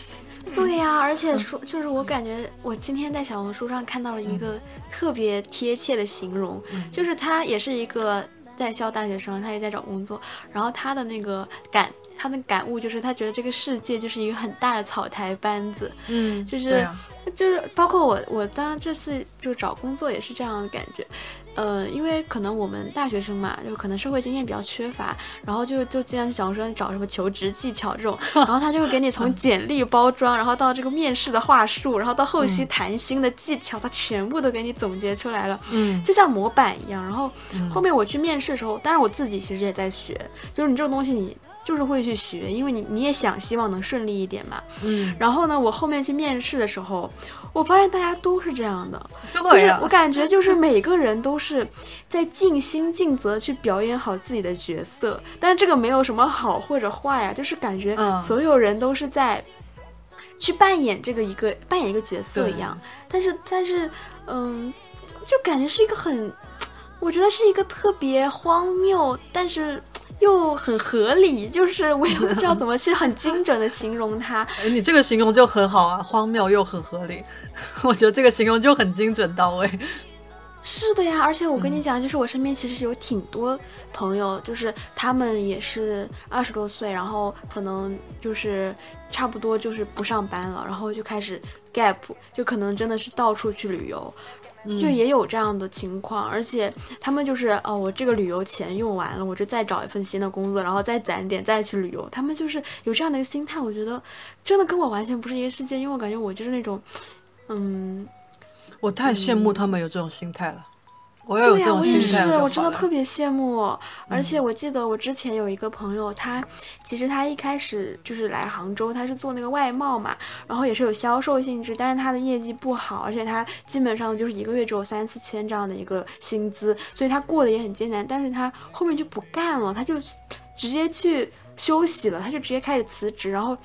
对呀、而且说就是我感觉我今天在小红书上看到了一个特别贴切的形容，就是他也是一个在校大学生，他也在找工作，然后他的那个感。他的感悟就是，他觉得这个世界就是一个很大的草台班子，嗯，就是，就是包括我，我当然这次就找工作也是这样的感觉，呃，因为可能我们大学生嘛，就可能社会经验比较缺乏，然后就就经常想说找什么求职技巧这种，然后他就会给你从 简历包装，然后到这个面试的话术，然后到后期谈心的技巧，他全部都给你总结出来了，嗯就像模板一样。然后后面我去面试的时候，当然我自己其实也在学，就是你这种东西你就是会去学，因为你你也想希望能顺利一点嘛。嗯，然后呢，我后面去面试的时候，我发现大家都是这样的，就是我，感觉就是每个人都是在尽心尽责去表演好自己的角色，但是这个没有什么好或者坏呀、就是感觉嗯所有人都是在去扮演这个一个扮演一个角色一样，但是但是嗯，就感觉是一个很，我觉得是一个特别荒谬，但是又很合理，就是我也不知道怎么去很精准的形容它。哎你这个形容就很好啊，荒谬又很合理。我觉得这个形容就很精准到位。是的呀，而且我跟你讲，就是我身边其实有挺多朋友，就是他们也是二十多岁，然后可能就是差不多就是不上班了，然后就开始 gap，就可能真的是到处去旅游，就也有这样的情况，而且他们就是哦，我这个旅游钱用完了，我就再找一份新的工作，然后再攒点再去旅游，他们就是有这样的一个心态，我觉得真的跟我完全不是一个世界，因为我感觉我就是那种，嗯。我太羡慕他们有这种心态了。我要有对呀、这种心我也是我真的特别羡慕。而且我记得我之前有一个朋友，他其实他一开始就是来杭州，他是做那个外贸嘛，然后也是有销售性质，但是他的业绩不好，而且他基本上就是一个月只有三四千这样的一个薪资，所以他过得也很艰难。但是他后面就不干了，他就直接去休息了，他就直接开始辞职，然后。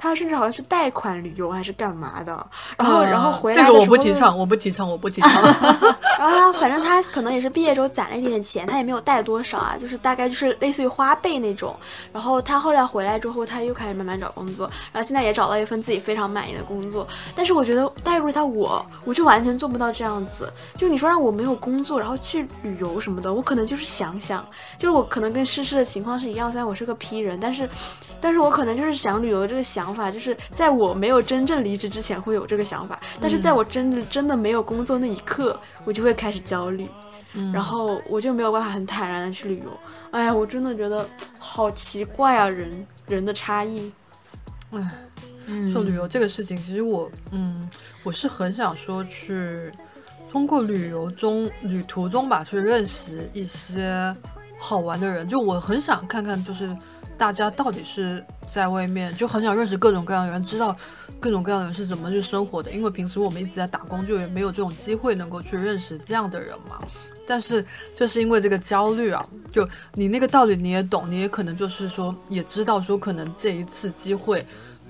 他甚至好像去贷款旅游还是干嘛的，然后、啊然后回来这个我不提倡，我不提倡，我不提倡。然后他反正他可能也是毕业之后攒了一点点钱，他也没有贷多少啊，就是大概就是类似于花呗那种。然后他后来回来之后，他又开始慢慢找工作，然后现在也找到一份自己非常满意的工作。但是我觉得代入一下我，我就完全做不到这样子。就你说让我没有工作，然后去旅游什么的，我可能就是想想，就是我可能跟诗诗的情况是一样，虽然我是个 P 人，但是，但是我可能就是想旅游这个想法，就是在我没有真正离职之前会有这个想法，但是在我真的真的没有工作那一刻，我就会开始焦虑。然后我就没有办法很坦然的去旅游。哎呀，我真的觉得好奇怪啊，人人的差异。哎说旅游这个事情，其实我，嗯，我是很想说去通过旅游中旅途中吧，去认识一些好玩的人。就我很想看看，就是大家到底是在外面，就很想认识各种各样的人，知道各种各样的人是怎么去生活的。因为平时我们一直在打工，就也没有这种机会能够去认识这样的人嘛。但是就是因为这个焦虑啊，就你那个道理你也懂，你也可能就是说也知道说，可能这一次机会。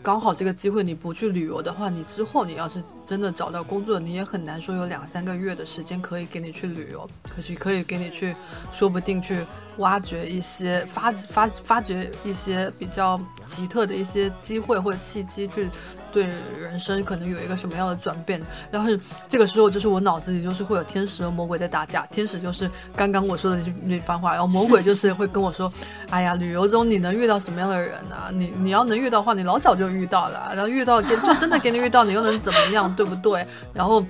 刚好这个机会你不去旅游的话，你之后你要是真的找到工作，你也很难说有两三个月的时间可以给你去旅游，可是可以给你去，说不定去挖掘一些发发发掘一些比较奇特的一些机会或者契机去。对人生可能有一个什么样的转变，然后这个时候就是我脑子里就是会有天使和魔鬼在打架，天使就是刚刚我说的那那番话，然后魔鬼就是会跟我说，哎呀，旅游中你能遇到什么样的人啊？你你要能遇到的话，你老早就遇到了，然后遇到就真的给你遇到，你又能怎么样，对不对？然后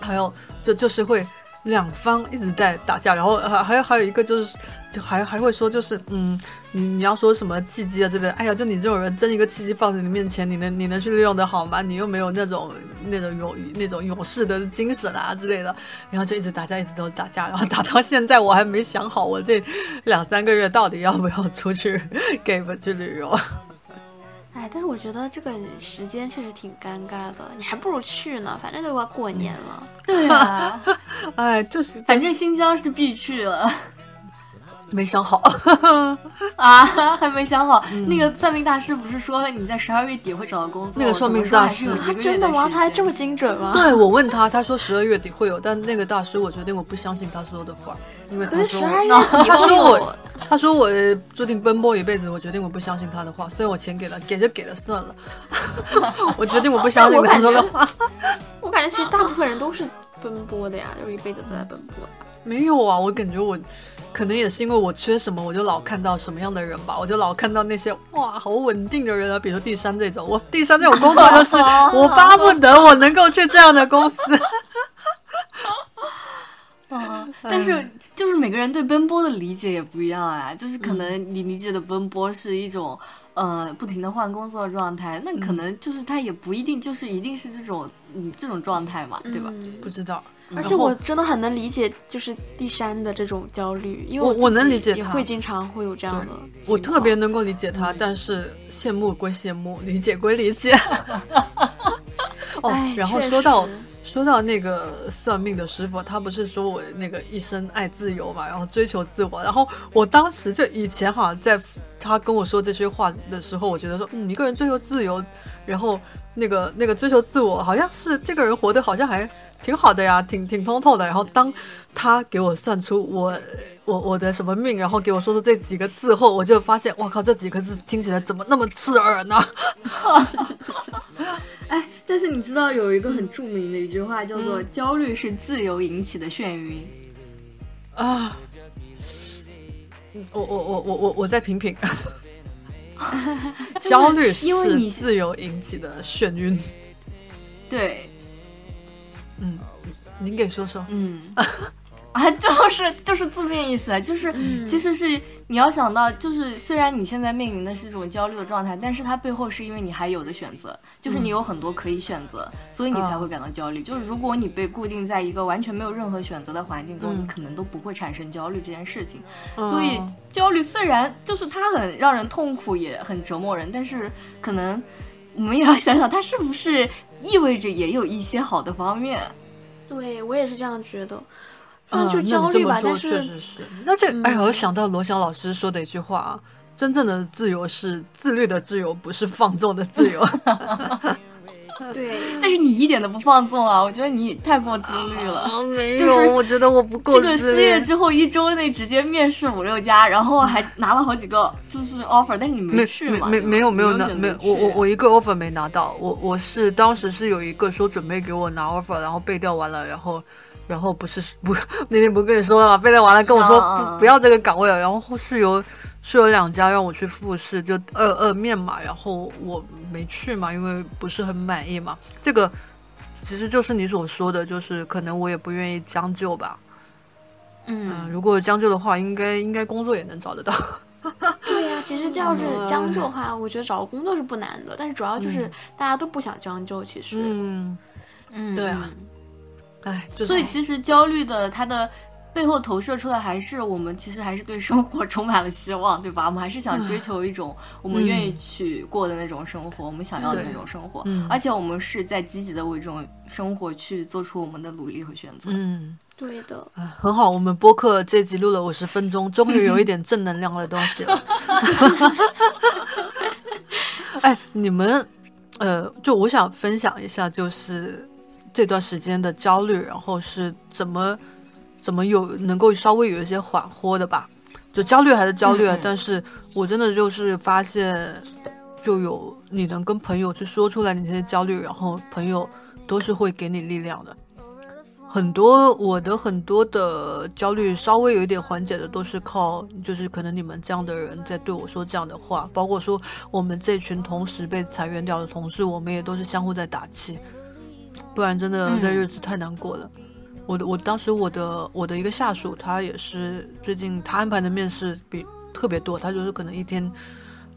还有就就是会两方一直在打架，然后还还有还有一个就是就还还会说就是嗯。你你要说什么契机啊之类的？哎呀，就你这种人，真一个契机放在你面前，你能你能去利用的好吗？你又没有那种那种勇那种勇士的精神啊之类的，然后就一直打架，一直都打架，然后打到现在，我还没想好我这两三个月到底要不要出去 给不去旅游。哎，但是我觉得这个时间确实挺尴尬的，你还不如去呢，反正都要过年了。对啊，哎，就是反正新疆是必去了没想好。啊，还没想好。那个算命大师不是说了你在十二月底会找到工作？那个算命大师他真的吗？他还这么精准吗？对我问他，他说十二月底会有，但那个大师我决定我不相信他说的话，因为可他说是十二月底他会有说我，他说我注定奔波一辈子，我决定我不相信他的话，虽然我钱给了，给就给了算了，我决定我不相信他说的话。我感觉其实大部分人都是奔波的呀，就是一辈子都在奔波。没有啊，我感觉我可能也是因为我缺什么，我就老看到什么样的人吧，我就老看到那些哇好稳定的人啊，比如第三这种，我第三这种工作就是 我巴不得我能够去这样的公司。嗯，但是就是每个人对奔波的理解也不一样啊，就是可能你理解的奔波是一种。呃，不停的换工作状态，那可能就是他也不一定就是一定是这种嗯这种状态嘛，对吧？嗯不知道，而且我真的很能理解，就是第三的这种焦虑，因为我我能理解会经常会有这样的。我特别能够理解他，但是羡慕归羡慕，理解归理解。哦哎，然后说到说到那个算命的师傅，他不是说我那个一生爱自由嘛，然后追求自我，然后我当时就以前好像在他跟我说这些话的时候，我觉得说，嗯，一个人追求自由，然后那个那个追求自我，好像是这个人活得好像还挺好的呀，挺挺通透的。然后当他给我算出我我我的什么命，然后给我说出这几个字后，我就发现，我靠，这几个字听起来怎么那么刺耳呢？哎，但是你知道有一个很著名的一句话叫做“焦虑是自由引起的眩晕”啊。我我我我我我再品品，焦虑是因为你自由引起的眩晕。对，嗯，您给说说，嗯。啊，就是就是字面意思，就是其实是你要想到，就是虽然你现在面临的是这种焦虑的状态，但是它背后是因为你还有的选择，就是你有很多可以选择，所以你才会感到焦虑。就是如果你被固定在一个完全没有任何选择的环境中，你可能都不会产生焦虑这件事情。所以焦虑虽然就是它很让人痛苦，也很折磨人，但是可能我们也要想想，它是不是意味着也有一些好的方面。对我也是这样觉得。嗯，就焦虑吧，但是确实是。那这哎，我想到罗翔老师说的一句话啊：真正的自由是自律的自由，不是放纵的自由。对，但是你一点都不放纵啊！我觉得你太过自律了。没有，我觉得我不够。这个失业之后一周内直接面试五六家，然后还拿了好几个就是 offer，但是你没去嘛？没没有没有拿没有我我我一个 offer 没拿到。我我是当时是有一个说准备给我拿 offer，然后背调完了，然后。然后不是 不那天不跟你说了吗？背调完了跟我说不不要这个岗位了。然后是有是有两家让我去复试，就二二面嘛。然后我没去嘛，因为不是很满意嘛。这个其实就是你所说的，就是可能我也不愿意将就吧。嗯，如果将就的话，应该应该工作也能找得到。对呀，其实要是将就的话，我觉得找个工作是不难的。但是主要就是大家都不想将就，其实。嗯嗯，对啊。哎，所以其实焦虑的它的背后投射出来，还是我们其实还是对生活充满了希望，对吧？我们还是想追求一种我们愿意去过的那种生活，我们想要的那种生活，而且我们是在积极的为这种生活去做出我们的努力和选择。嗯，对的，很好。我们播客这集录了五十分钟，终于有一点正能量的东西了。哎，你们，呃，就我想分享一下，就是。这段时间的焦虑，然后是怎么怎么有能够稍微有一些缓和的吧？就焦虑还是焦虑，但是我真的就是发现，就有你能跟朋友去说出来你这些焦虑，然后朋友都是会给你力量的。很多我的很多的焦虑稍微有一点缓解的，都是靠就是可能你们这样的人在对我说这样的话，包括说我们这群同时被裁员掉的同事，我们也都是相互在打气。不然真的这日子太难过了。我的我当时我的我的一个下属，他也是最近他安排的面试比特别多，他就是可能一天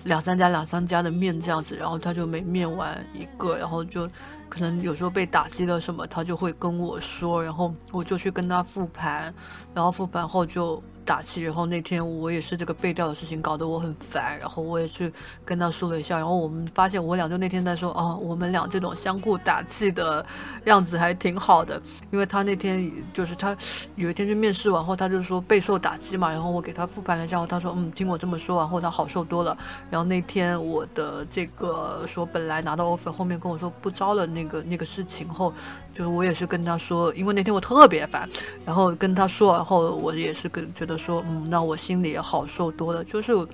两三家两三家的面这样子，然后他就每面完一个，然后就可能有时候被打击了什么，他就会跟我说，然后我就去跟他复盘，然后复盘后就。打气，然后那天我也是这个背调的事情搞得我很烦，然后我也去跟他说了一下，然后我们发现我俩就那天在说，哦，我们俩这种相互打气的样子还挺好的，因为他那天就是他有一天去面试完后，他就说备受打击嘛，然后我给他复盘了一下后，他说，嗯，听我这么说完后，他好受多了。然后那天我的这个说本来拿到 offer，后面跟我说不招了那个那个事情后。就是我也是跟他说，因为那天我特别烦，然后跟他说，然后我也是跟觉得说，嗯，那我心里也好受多了。就是我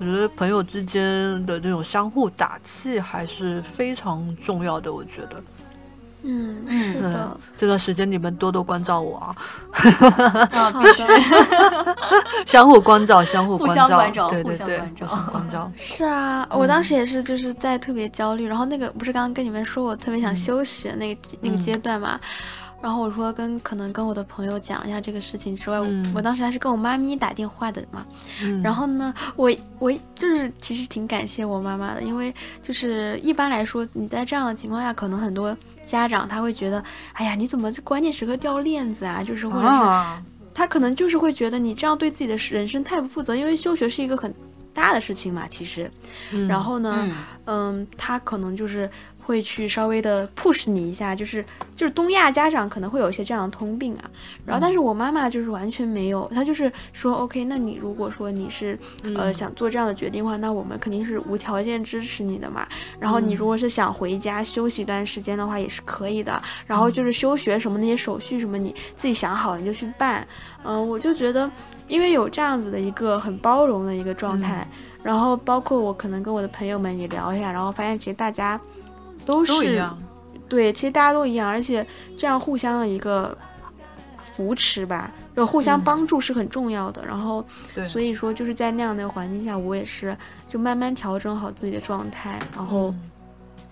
觉得朋友之间的这种相互打气还是非常重要的，我觉得。嗯，是的。这段时间你们多多关照我啊！好的。相互关照，相互关照，对对对，互相关照。是啊，我当时也是，就是在特别焦虑，然后那个不是刚刚跟你们说我特别想休学那个那个阶段嘛。然后我说跟可能跟我的朋友讲一下这个事情之外，我当时还是跟我妈咪打电话的嘛。然后呢，我我就是其实挺感谢我妈妈的，因为就是一般来说你在这样的情况下，可能很多家长他会觉得，哎呀，你怎么在关键时刻掉链子啊？就是或者是他可能就是会觉得你这样对自己的人生太不负责，因为休学是一个很大的事情嘛，其实。然后呢，嗯，他可能就是会去稍微的 push 你一下，就是就是东亚家长可能会有一些这样的通病啊。然后，但是我妈妈就是完全没有，她就是说，OK，那你如果说你是呃想做这样的决定的话，那我们肯定是无条件支持你的嘛。然后你如果是想回家休息一段时间的话，也是可以的。然后就是休学什么那些手续什么，你自己想好你就去办。嗯，我就觉得，因为有这样子的一个很包容的一个状态。然后包括我可能跟我的朋友们也聊一下，然后发现其实大家都是对，其实大家都一样，而且这样互相的一个扶持吧，就互相帮助是很重要的。然后所以说就是在那样的环境下，我也是就慢慢调整好自己的状态，然后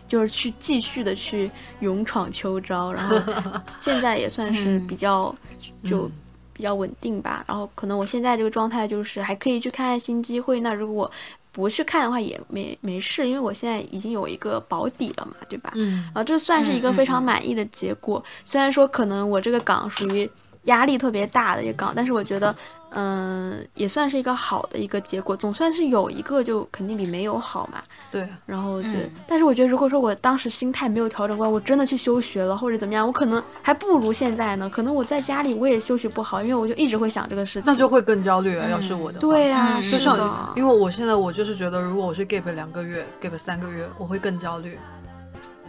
就是去继续的去勇闯秋招，然后 现在也算是比较就。比较稳定吧，然后可能我现在这个状态就是还可以去看看新机会。那如果我不去看的话，也没没事，因为我现在已经有一个保底了嘛，对吧？嗯，然后这算是一个非常满意的结果。虽然说可能我这个岗属于压力特别大的一个岗，但是我觉得。嗯，也算是一个好的一个结果，总算是有一个就肯定比没有好嘛。对，然后我觉得，但是我觉得，如果说我当时心态没有调整过来，我真的去休学了或者怎么样，我可能还不如现在呢。可能我在家里我也休息不好，因为我就一直会想这个事情，那就会更焦虑啊。要是我的，对啊，是的。因为我现在我就是觉得，如果我去 gap 两个月，gap 三个月，我会更焦虑。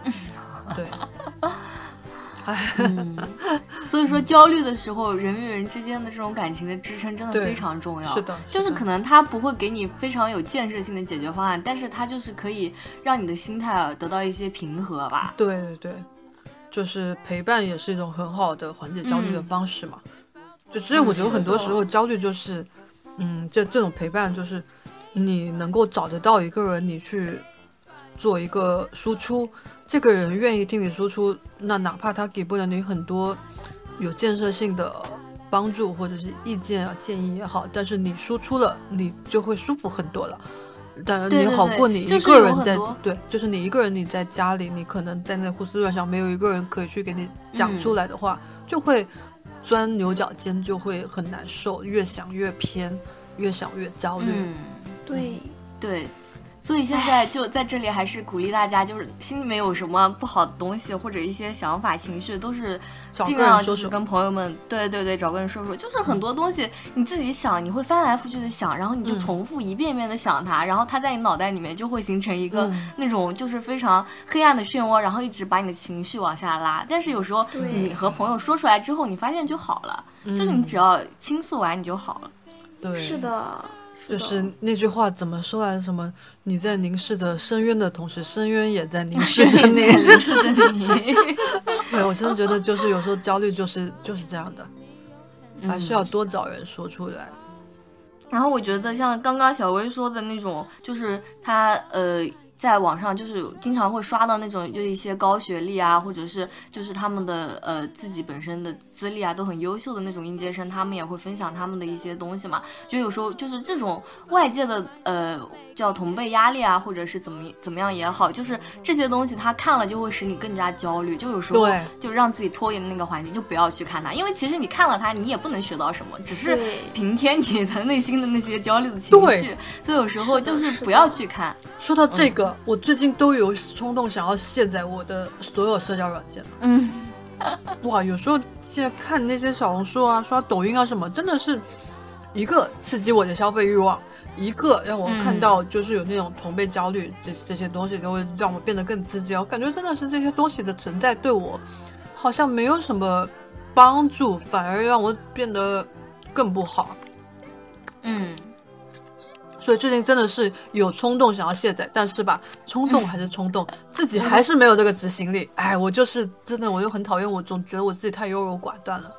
对。嗯，所以说焦虑的时候，人与人之间的这种感情的支撑真的非常重要。是的，就是可能他不会给你非常有建设性的解决方案，但是他就是可以让你的心态得到一些平和吧。对对对，就是陪伴也是一种很好的缓解焦虑的方式嘛。就其实我觉得很多时候焦虑就是，嗯，就这种陪伴就是你能够找得到一个人，你去做一个输出。这个人愿意听你输出，那哪怕他给不了你很多有建设性的帮助或者是意见啊建议也好，但是你输出了，你就会舒服很多了。但你好过你一个人在对，就是你一个人你在家里，你可能在那胡思乱想，没有一个人可以去给你讲出来的话，就会钻牛角尖，就会很难受，越想越偏，越想越焦虑。对对。所以现在就在这里，还是鼓励大家，就是心里面有什么不好的东西或者一些想法、情绪，都是尽量就是跟朋友们，对对对，找个人说说。就是很多东西你自己想，你会翻来覆去的想，然后你就重复一遍遍的想它，然后它在你脑袋里面就会形成一个那种就是非常黑暗的漩涡，然后一直把你的情绪往下拉。但是有时候你和朋友说出来之后，你发现就好了，就是你只要倾诉完你就好了。对，是的。就是那句话怎么说来着？什么？你在凝视着深渊的同时，深渊也在凝视着你，凝视着你。对，我真的觉得，就是有时候焦虑就是就是这样的，还是要多找人说出来。然后我觉得，像刚刚小薇说的那种，就是他呃。在网上就是经常会刷到那种，就一些高学历啊，或者是就是他们的呃自己本身的资历啊都很优秀的那种应届生，他们也会分享他们的一些东西嘛。就有时候就是这种外界的呃。叫同辈压力啊，或者是怎么怎么样也好，就是这些东西他看了就会使你更加焦虑，就有时候就让自己拖延的那个环境就不要去看它，因为其实你看了它，你也不能学到什么，只是平添你的内心的那些焦虑的情绪。所以有时候就是不要去看。说到这个，我最近都有冲动想要卸载我的所有社交软件。嗯，哇，有时候现在看那些小红书啊、刷抖音啊什么，真的是一个刺激我的消费欲望。一个让我看到就是有那种同辈焦虑，这这些东西都会让我变得更刺激。我感觉真的是这些东西的存在对我好像没有什么帮助，反而让我变得更不好。嗯，所以最近真的是有冲动想要卸载，但是吧，冲动还是冲动，自己还是没有这个执行力。哎，我就是真的，我就很讨厌，我总觉得我自己太优柔寡断了。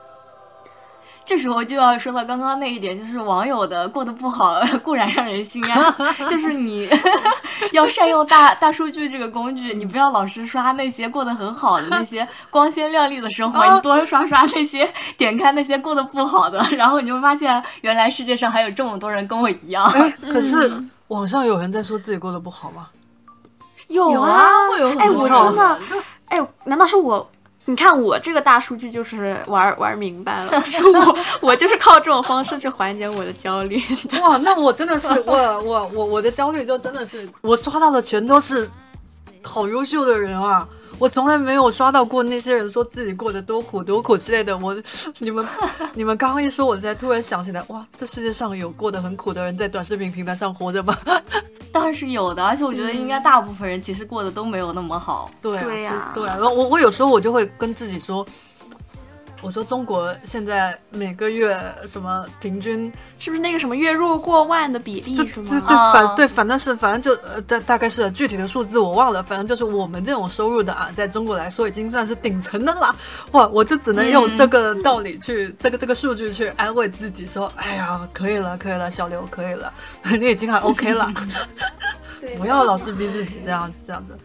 这时候就要说到刚刚那一点，就是网友的过得不好 固然让人心安，就是你 要善用大大数据这个工具，你不要老是刷那些过得很好的那些光鲜亮丽的生活，你多刷刷那些点开那些过得不好的，然后你就发现原来世界上还有这么多人跟我一样。可是网上有人在说自己过得不好吗？有啊，会有哎，我真的，哎，难道是我？你看我这个大数据就是玩玩明白了，说我我就是靠这种方式去缓解我的焦虑。哇，那我真的是我我我我的焦虑就真的是我刷到的全都是好优秀的人啊！我从来没有刷到过那些人说自己过得多苦多苦之类的。我你们 你们刚刚一说，我才突然想起来，哇，这世界上有过得很苦的人在短视频平台上活着吗？当然是有的，而且我觉得应该大部分人其实过得都没有那么好。对啊，对呀是对啊。然后我我有时候我就会跟自己说，我说中国现在每个月什么平均是不是那个什么月入过万的比例对啊反对，反正是反正就呃大大概是具体的数字我忘了，反正就是我们这种收入的啊，在中国来说已经算是顶层的了。哇，我就只能用这个道理去、这个这个数据去安慰自己说，哎呀，可以了，可以了，小刘可以了，你已经很 OK 了 不要老是逼自己这样子这样子。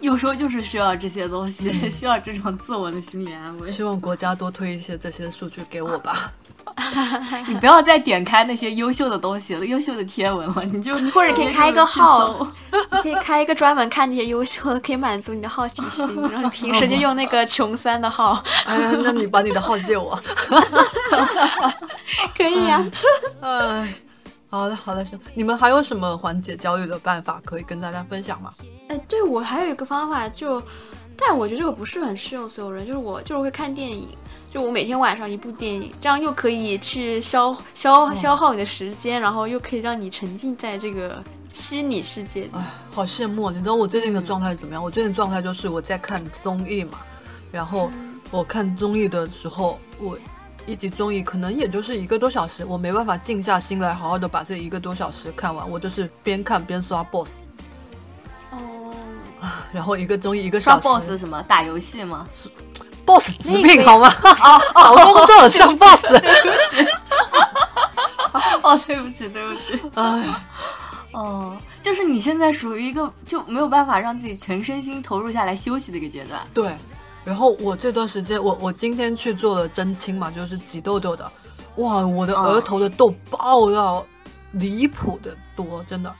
有时候就是需要这些东西，需要这种自我的心理安慰。希望国家多推一些这些数据给我吧。你不要再点开那些优秀的东西了，优秀的贴文了，你就 或者可以开一个号，你可以开一个专门看那些优秀的，可以满足你的好奇心。然后你平时就用那个穷酸的号，哎呀，那你把你的号借我。可以呀、哎，好的好的，行。你们还有什么缓解焦虑的办法可以跟大家分享吗？哎，对我还有一个方法就，但我觉得这个不是很适用所有人，就是我就是会看电影。就我每天晚上一部电影，这样又可以去消消消耗你的时间，然后又可以让你沉浸在这个虚拟世界里。哎，好羡慕！你知道我最近的状态是怎么样？我最近的状态就是我在看综艺嘛，然后我看综艺的时候，我一集综艺可能也就是一个多小时，我没办法静下心来好好的把这一个多小时看完，我就是边看边刷 BOSS，哦，然后一个综艺一个刷小时 boss 什么打游戏吗？BOSS 疾那个病好吗？找工作上 BOSS，哦，对不起，对不起。哎，哦，就是你现在属于一个就没有办法让自己全身心投入下来休息的一个阶段。对。然后我这段时间，我我今天去做了针清嘛，就是挤痘痘的，哇，我的额头的痘爆到离谱的多，真的。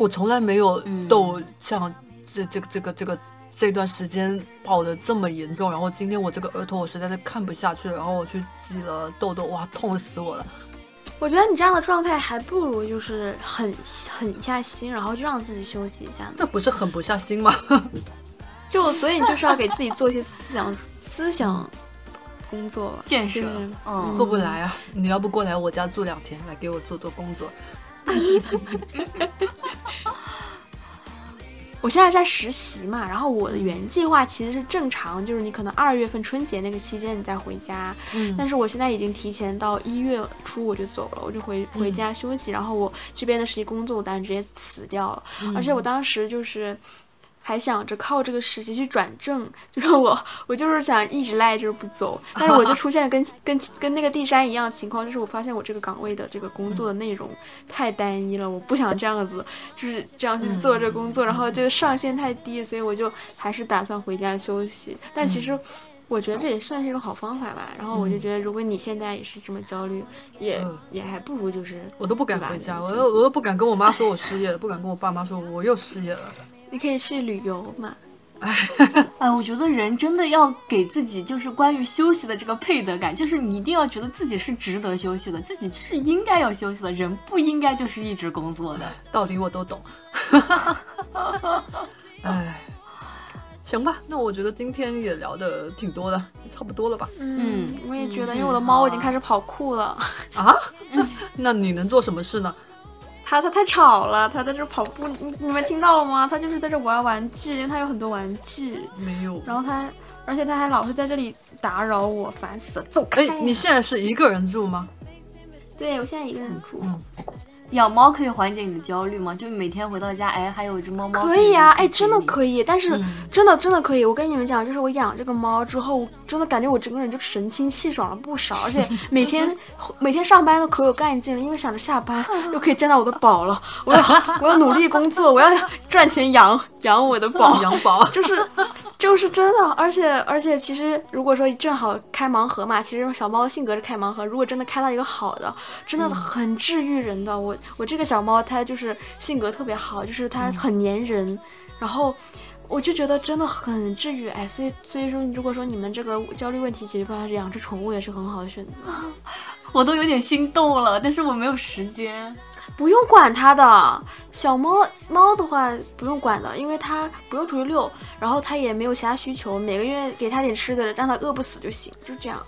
我从来没有嗯痘像这这个这个这个这段时间爆的这么严重，然后今天我这个额头我实在是看不下去了，然后我去挤了痘痘，哇，痛死我了。我觉得你这样的状态还不如就是狠狠下心，然后就让自己休息一下呢。这不是狠不下心吗？就所以你就是要给自己做一些思想 思想工作建设嗯做不来啊！你要不过来我家住两天，来给我做做工作。我现在在实习嘛，然后我的原计划其实是正常，就是你可能二月份春节那个期间你再回家，嗯。但是我现在已经提前到一月初我就走了，我就回回家休息，然后我这边的实习工作我当然直接辞掉了，而且我当时就是。还想着靠这个实习去转正，就是我，我就是想一直赖着不走，但是我就出现了跟跟跟那个地山一样的情况，就是我发现我这个岗位的这个工作的内容太单一了，我不想这样子，就是这样去做这个工作，然后这个上限太低，所以我就还是打算回家休息。但其实我觉得这也算是一种好方法吧。然后我就觉得，如果你现在也是这么焦虑，也、嗯也还不如就是我都不敢回家，我都我都不敢跟我妈说我失业了，不敢跟我爸妈说我又失业了。你可以去旅游嘛。哎，我觉得人真的要给自己就是关于休息的这个配得感，就是你一定要觉得自己是值得休息的，自己是应该要休息的，人不应该就是一直工作的。道理我都懂。哎，行吧，那我觉得今天也聊的挺多的，差不多了吧？嗯，我也觉得，嗯因为我的猫已经开始跑酷了。啊？那你能做什么事呢？它它太吵了，他在这跑步，你你们听到了吗？他就是在这玩玩具，因为他有很多玩具，没有。然后他，而且他还老是在这里打扰我，烦死了，走哎你现在是一个人住吗？对我现在一个人住，养猫可以缓解你的焦虑吗？就每天回到家，哎，还有一只猫猫可以啊，哎，真的可以，但是、嗯真的真的可以。我跟你们讲，就是我养这个猫之后，我真的感觉我整个人就神清气爽了不少，而且每天 每天上班都可有干劲了，因为想着下班 又可以见到我的宝了，我要 我要努力工作，我要赚钱养养我的宝，养宝。就是就是真的，而且而且其实如果说正好开盲盒嘛，其实小猫性格是开盲盒，如果真的开到一个好的，真的很治愈人的。我我这个小猫它就是性格特别好，就是它很粘人，然后。我就觉得真的很治愈，哎，所以所以说，如果说你们这个焦虑问题解决方案是养只宠物，也是很好的选择。我都有点心动了，但是我没有时间。不用管它的，小猫猫的话不用管的，因为它不用出去遛，然后它也没有其他需求，每个月给它点吃的，让它饿不死就行，就这样。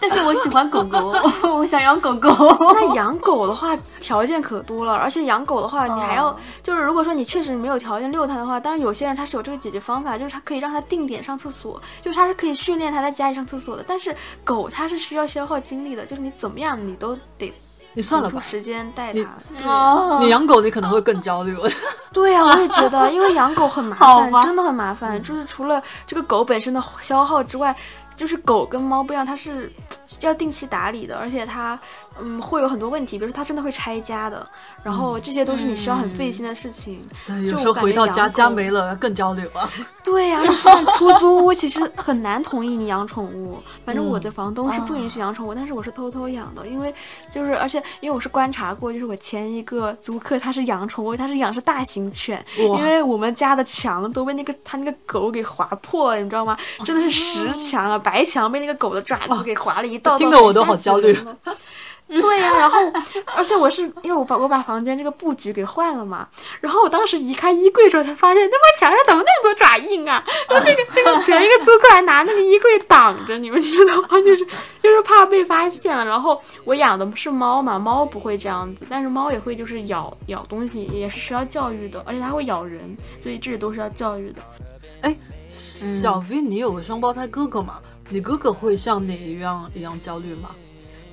但是我喜欢狗狗，我想养狗狗。那养狗的话，条件可多了，而且养狗的话，你还要就是，如果说你确实没有条件遛它的话，当然有些人他是有这个解决方法，就是他可以让它定点上厕所，就是他是可以训练它在家里上厕所的。但是狗它是需要消耗精力的，就是你怎么样你都得你算了吧，时间带你它。你养狗你可能会更焦虑。对呀、我也觉得，因为养狗很麻烦，真的很麻烦。就是除了这个狗本身的消耗之外，就是狗跟猫不一样，它是要定期打理的，而且它嗯会有很多问题，比如说它真的会拆家的，然后这些都是你需要很费心的事情。对，有时候回到家家没了更焦虑了。对呀、出租屋其实很难同意你养宠物，反正我的房东是不允许养宠物，但是我是偷偷养的，因为就是而且因为我是观察过，就是我前一个租客他是养宠物，他是养是大型犬，因为我们家的墙都被那个他那个狗给划破了，你知道吗？真的是石墙啊，白墙被那个狗的爪子给划了一道道，听得我都好焦虑。对呀、然后而且我是因为我把我把房间这个布局给换了嘛，然后我当时移开衣柜的时候才发现，他妈墙上怎么那么多爪印啊？然后那个那个前一个租客还拿那个衣柜挡着，你们知道吗？就是就是怕被发现了。然后我养的是猫嘛，猫不会这样子，但是猫也会就是咬咬东西，也是需要教育的，而且它会咬人，所以这些都是要教育的。哎，小 V，你有个双胞胎哥哥嘛？你哥哥会像你一样一样焦虑吗？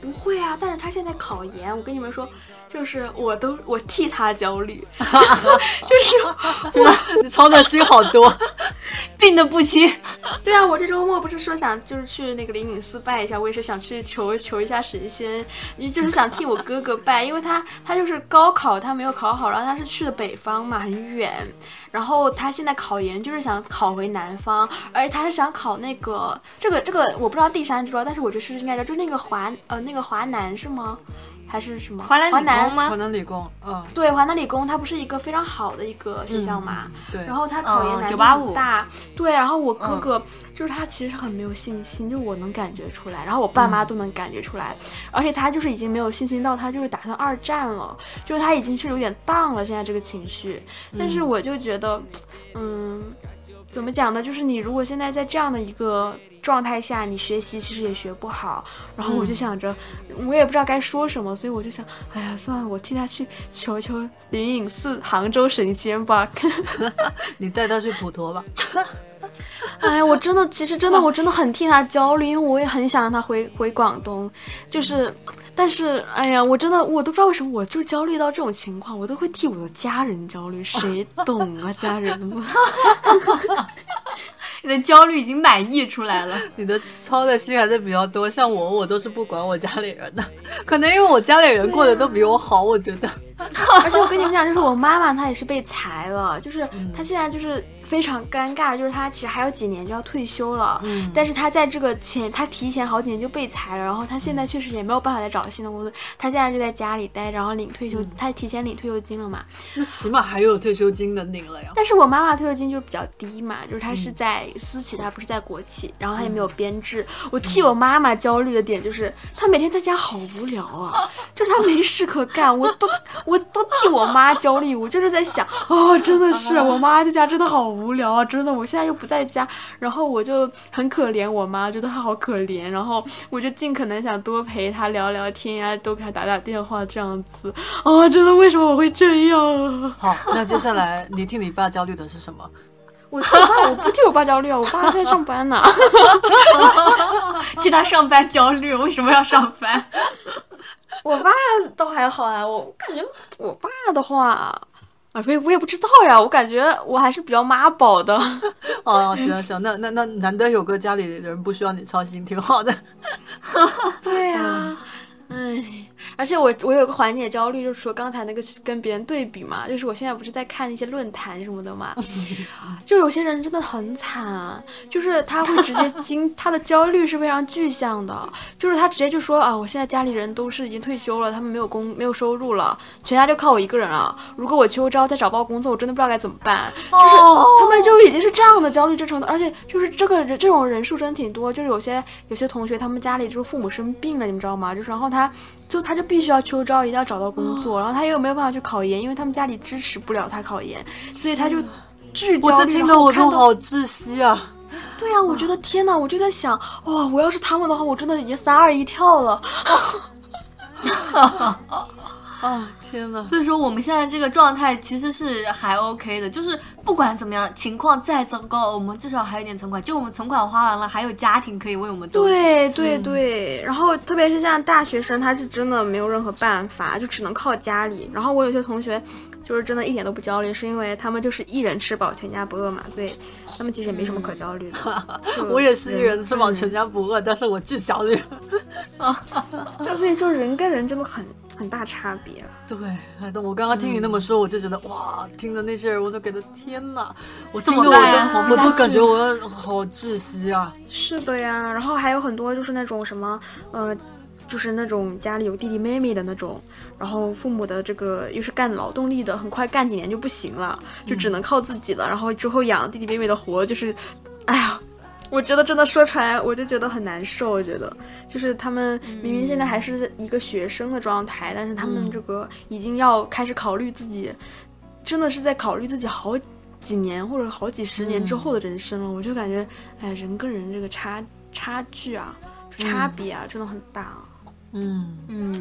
不会啊，但是他现在考研，我跟你们说，就是我都我替他焦虑，就是 你操的心好多。病的不轻。对啊，我这周末不是说想就是去那个灵隐寺拜一下，我也是想去求求一下神仙，你就是想替我哥哥拜，因为他他就是高考他没有考好，然后他是去的北方嘛，很远，然后他现在考研就是想考回南方，而且他是想考那个这个这个我不知道第三知道，但是我觉得是应该叫，就是那个华呃那个华南是吗？还是什么？华南理工吗华南理工，嗯，对，华南理工它不是一个非常好的一个学校嘛，对。然后他考研嗯难度985很大，对，然后我哥哥、就是他其实很没有信心，就我能感觉出来，然后我爸妈都能感觉出来，而且他就是已经没有信心到他就是打算二战了，就是他已经是有点荡了现在这个情绪，但是我就觉得，嗯。怎么讲呢？就是你如果现在在这样的一个状态下，你学习其实也学不好。然后我就想着，我也不知道该说什么，所以我就想，哎呀，算了，我替他去求求灵隐寺杭州神仙吧。你带他去普陀吧。哎呀，我真的，其实真的，我真的很替他焦虑，因为我也很想让他回回广东，就是，但是，哎呀，我真的，我都不知道为什么，我就焦虑到这种情况，我都会替我的家人焦虑，谁 懂啊，家人们？你的焦虑已经满溢出来了。你的操的心还是比较多，像我，我都是不管我家里人的，可能因为我家里人过得都比我好，我觉得。而且我跟你们讲，就是我妈妈她也是被裁了，就是她现在就是非常尴尬，就是他其实还有几年就要退休了，嗯但是他在这个前，他提前好几年就被裁了，然后他现在确实也没有办法再找新的工作，他现在就在家里待，然后领退休，他提前领退休金了嘛。那起码还有退休金能领了呀。但是我妈妈退休金就是比较低嘛，就是她嗯是在私企，她不是在国企，然后她也没有编制。我替我妈妈焦虑的点就是，她每天在家好无聊啊，就是她没事可干，我都我都替我妈焦虑。我就是在想，哦，真的是我妈在家真的好无聊啊，真的，我现在又不在家，然后我就很可怜我妈，觉得她好可怜，然后我就尽可能想多陪她聊聊天呀、多给她打打电话这样子。哦，真的，为什么我会这样啊？好，那接下来你替你爸焦虑的是什么？我替我爸，我不替我爸焦虑啊，我爸在上班呢。替他上班焦虑，为什么要上班？我爸倒还好啊，我感觉我爸的话，啊，我也我也不知道呀，我感觉我还是比较妈宝的。哦，行行，那那那难得有个家里人不需要你操心，挺好的。对呀、唉，而且我我有个缓解焦虑，就是说刚才那个跟别人对比嘛，就是我现在不是在看一些论坛什么的嘛，就有些人真的很惨，就是他会直接 经他的焦虑是非常具象的，就是他直接就说啊，我现在家里人都是已经退休了，他们没有工没有收入了，全家就靠我一个人了。如果我秋招再找不到工作，我真的不知道该怎么办。就是他们就已经是这样的焦虑这程度，而且就是这个人这种人数真挺多，就是有些有些同学他们家里就是父母生病了，你们知道吗？就是然后他。就他就必须要秋招，一定要找到工作，然后他又没有办法去考研，因为他们家里支持不了他考研，所以他就巨焦虑。我这听得我都好窒息啊！对呀，我觉得天哪，我就在想，哇，我要是他们的话，我真的已经三二一跳了。啊天呐！所以说我们现在这个状态其实是还 OK 的，就是不管怎么样，情况再糟糕，我们至少还有点存款，就我们存款花完了，还有家庭可以为我们。对对对，然后特别是像大学生，他是真的没有任何办法，就只能靠家里。然后我有些同学就是真的一点都不焦虑，是因为他们就是一人吃饱全家不饿嘛，所以他们其实也没什么可焦虑的。我也是一人吃饱全家不饿，但是我巨焦虑。就所以说人跟人真的很。很大差别了。对，我刚刚听你那么说，我就觉得哇，听着那些人，我就觉得天哪，我听着我都，我都感觉我好窒息啊。是的呀，然后还有很多就是那种什么，呃，就是那种家里有弟弟妹妹的那种，然后父母的这个又是干劳动力的，很快干几年就不行了，就只能靠自己了，然后之后养弟弟妹妹的活，就是，哎呀。我觉得真的说出来，我就觉得很难受。我觉得，就是他们明明现在还是一个学生的状态，但是他们这个已经要开始考虑自己，真的是在考虑自己好几年或者好几十年之后的人生了。我就感觉，哎，人跟人这个差差距啊，差别啊，真的很大。嗯嗯，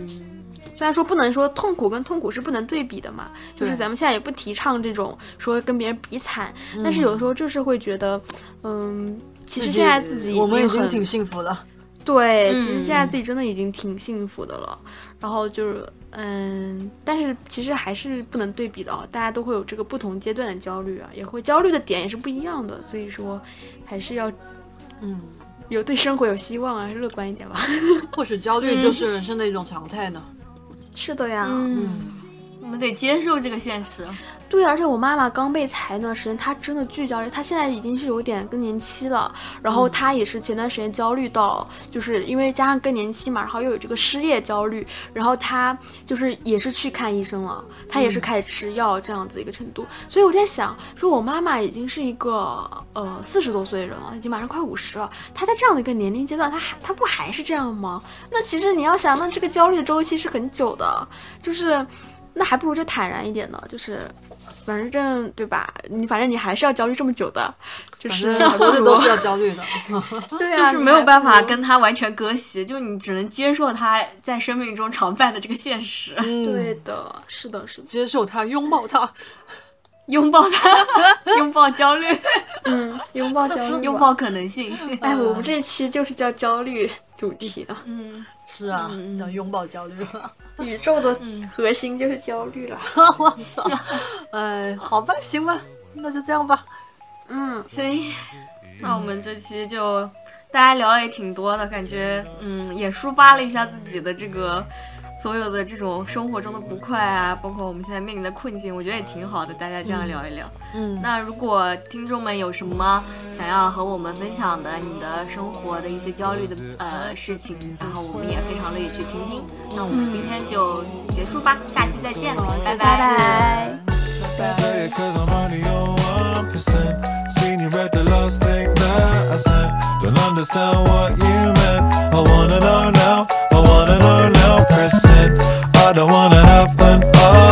虽然说不能说痛苦跟痛苦是不能对比的嘛，就是咱们现在也不提倡这种说跟别人比惨，但是有的时候就是会觉得，嗯。其实现在自己我们已经挺幸福了，对，其实现在自己真的已经挺幸福的了。然后就是，嗯，但是其实还是不能对比的哦，大家都会有这个不同阶段的焦虑啊，也会焦虑的点也是不一样的。所以说，还是要，嗯，有对生活有希望啊，乐观一点吧。或许焦虑就是人生的一种常态呢。是的呀，嗯，我们得接受这个现实。对，而且我妈妈刚被裁那段时间，她真的巨焦虑。她现在已经是有点更年期了，然后她也是前段时间焦虑到，就是因为加上更年期嘛，然后又有这个失业焦虑，然后她就是也是去看医生了，她也是开始吃药这样子一个程度。所以我在想，说我妈妈已经是一个呃四十多岁的人了，已经马上快五十了，她在这样的一个年龄阶段，她还她不还是这样吗？那其实你要想，那这个焦虑的周期是很久的，就是那还不如就坦然一点呢，就是。反正对吧？你反正你还是要焦虑这么久的，就是活着都是要焦虑的，对啊，就是没有办法跟他完全割席，就你只能接受他在生命中常犯的这个现实。对的，是的，是的，接受他，拥抱他，拥抱他，拥抱焦虑，嗯，拥抱焦虑，拥抱可能性。哎，我们这期就是叫焦虑主题的，嗯。是啊，叫拥抱焦虑。宇宙的核心就是焦虑了。我操！哎，好吧，行吧，那就这样吧。嗯，行。那我们这期就大家聊也挺多的，感觉嗯，也抒发了一下自己的这个。所有的这种生活中的不快啊，包括我们现在面临的困境，我觉得也挺好的。大家这样聊一聊，嗯，那如果听众们有什么想要和我们分享的，你的生活的一些焦虑的呃事情，然后我们也非常乐意去倾听。那我们今天就结束吧，下期再见，拜拜。I wanna know now, press I don't wanna have an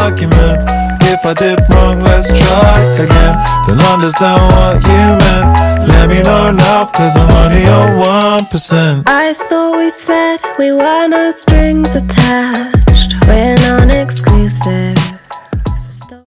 argument. If I did wrong, let's try again. Don't understand what you meant. Let me know now, cause I'm only your 1% I thought we said we were no strings attached. We're non-exclusive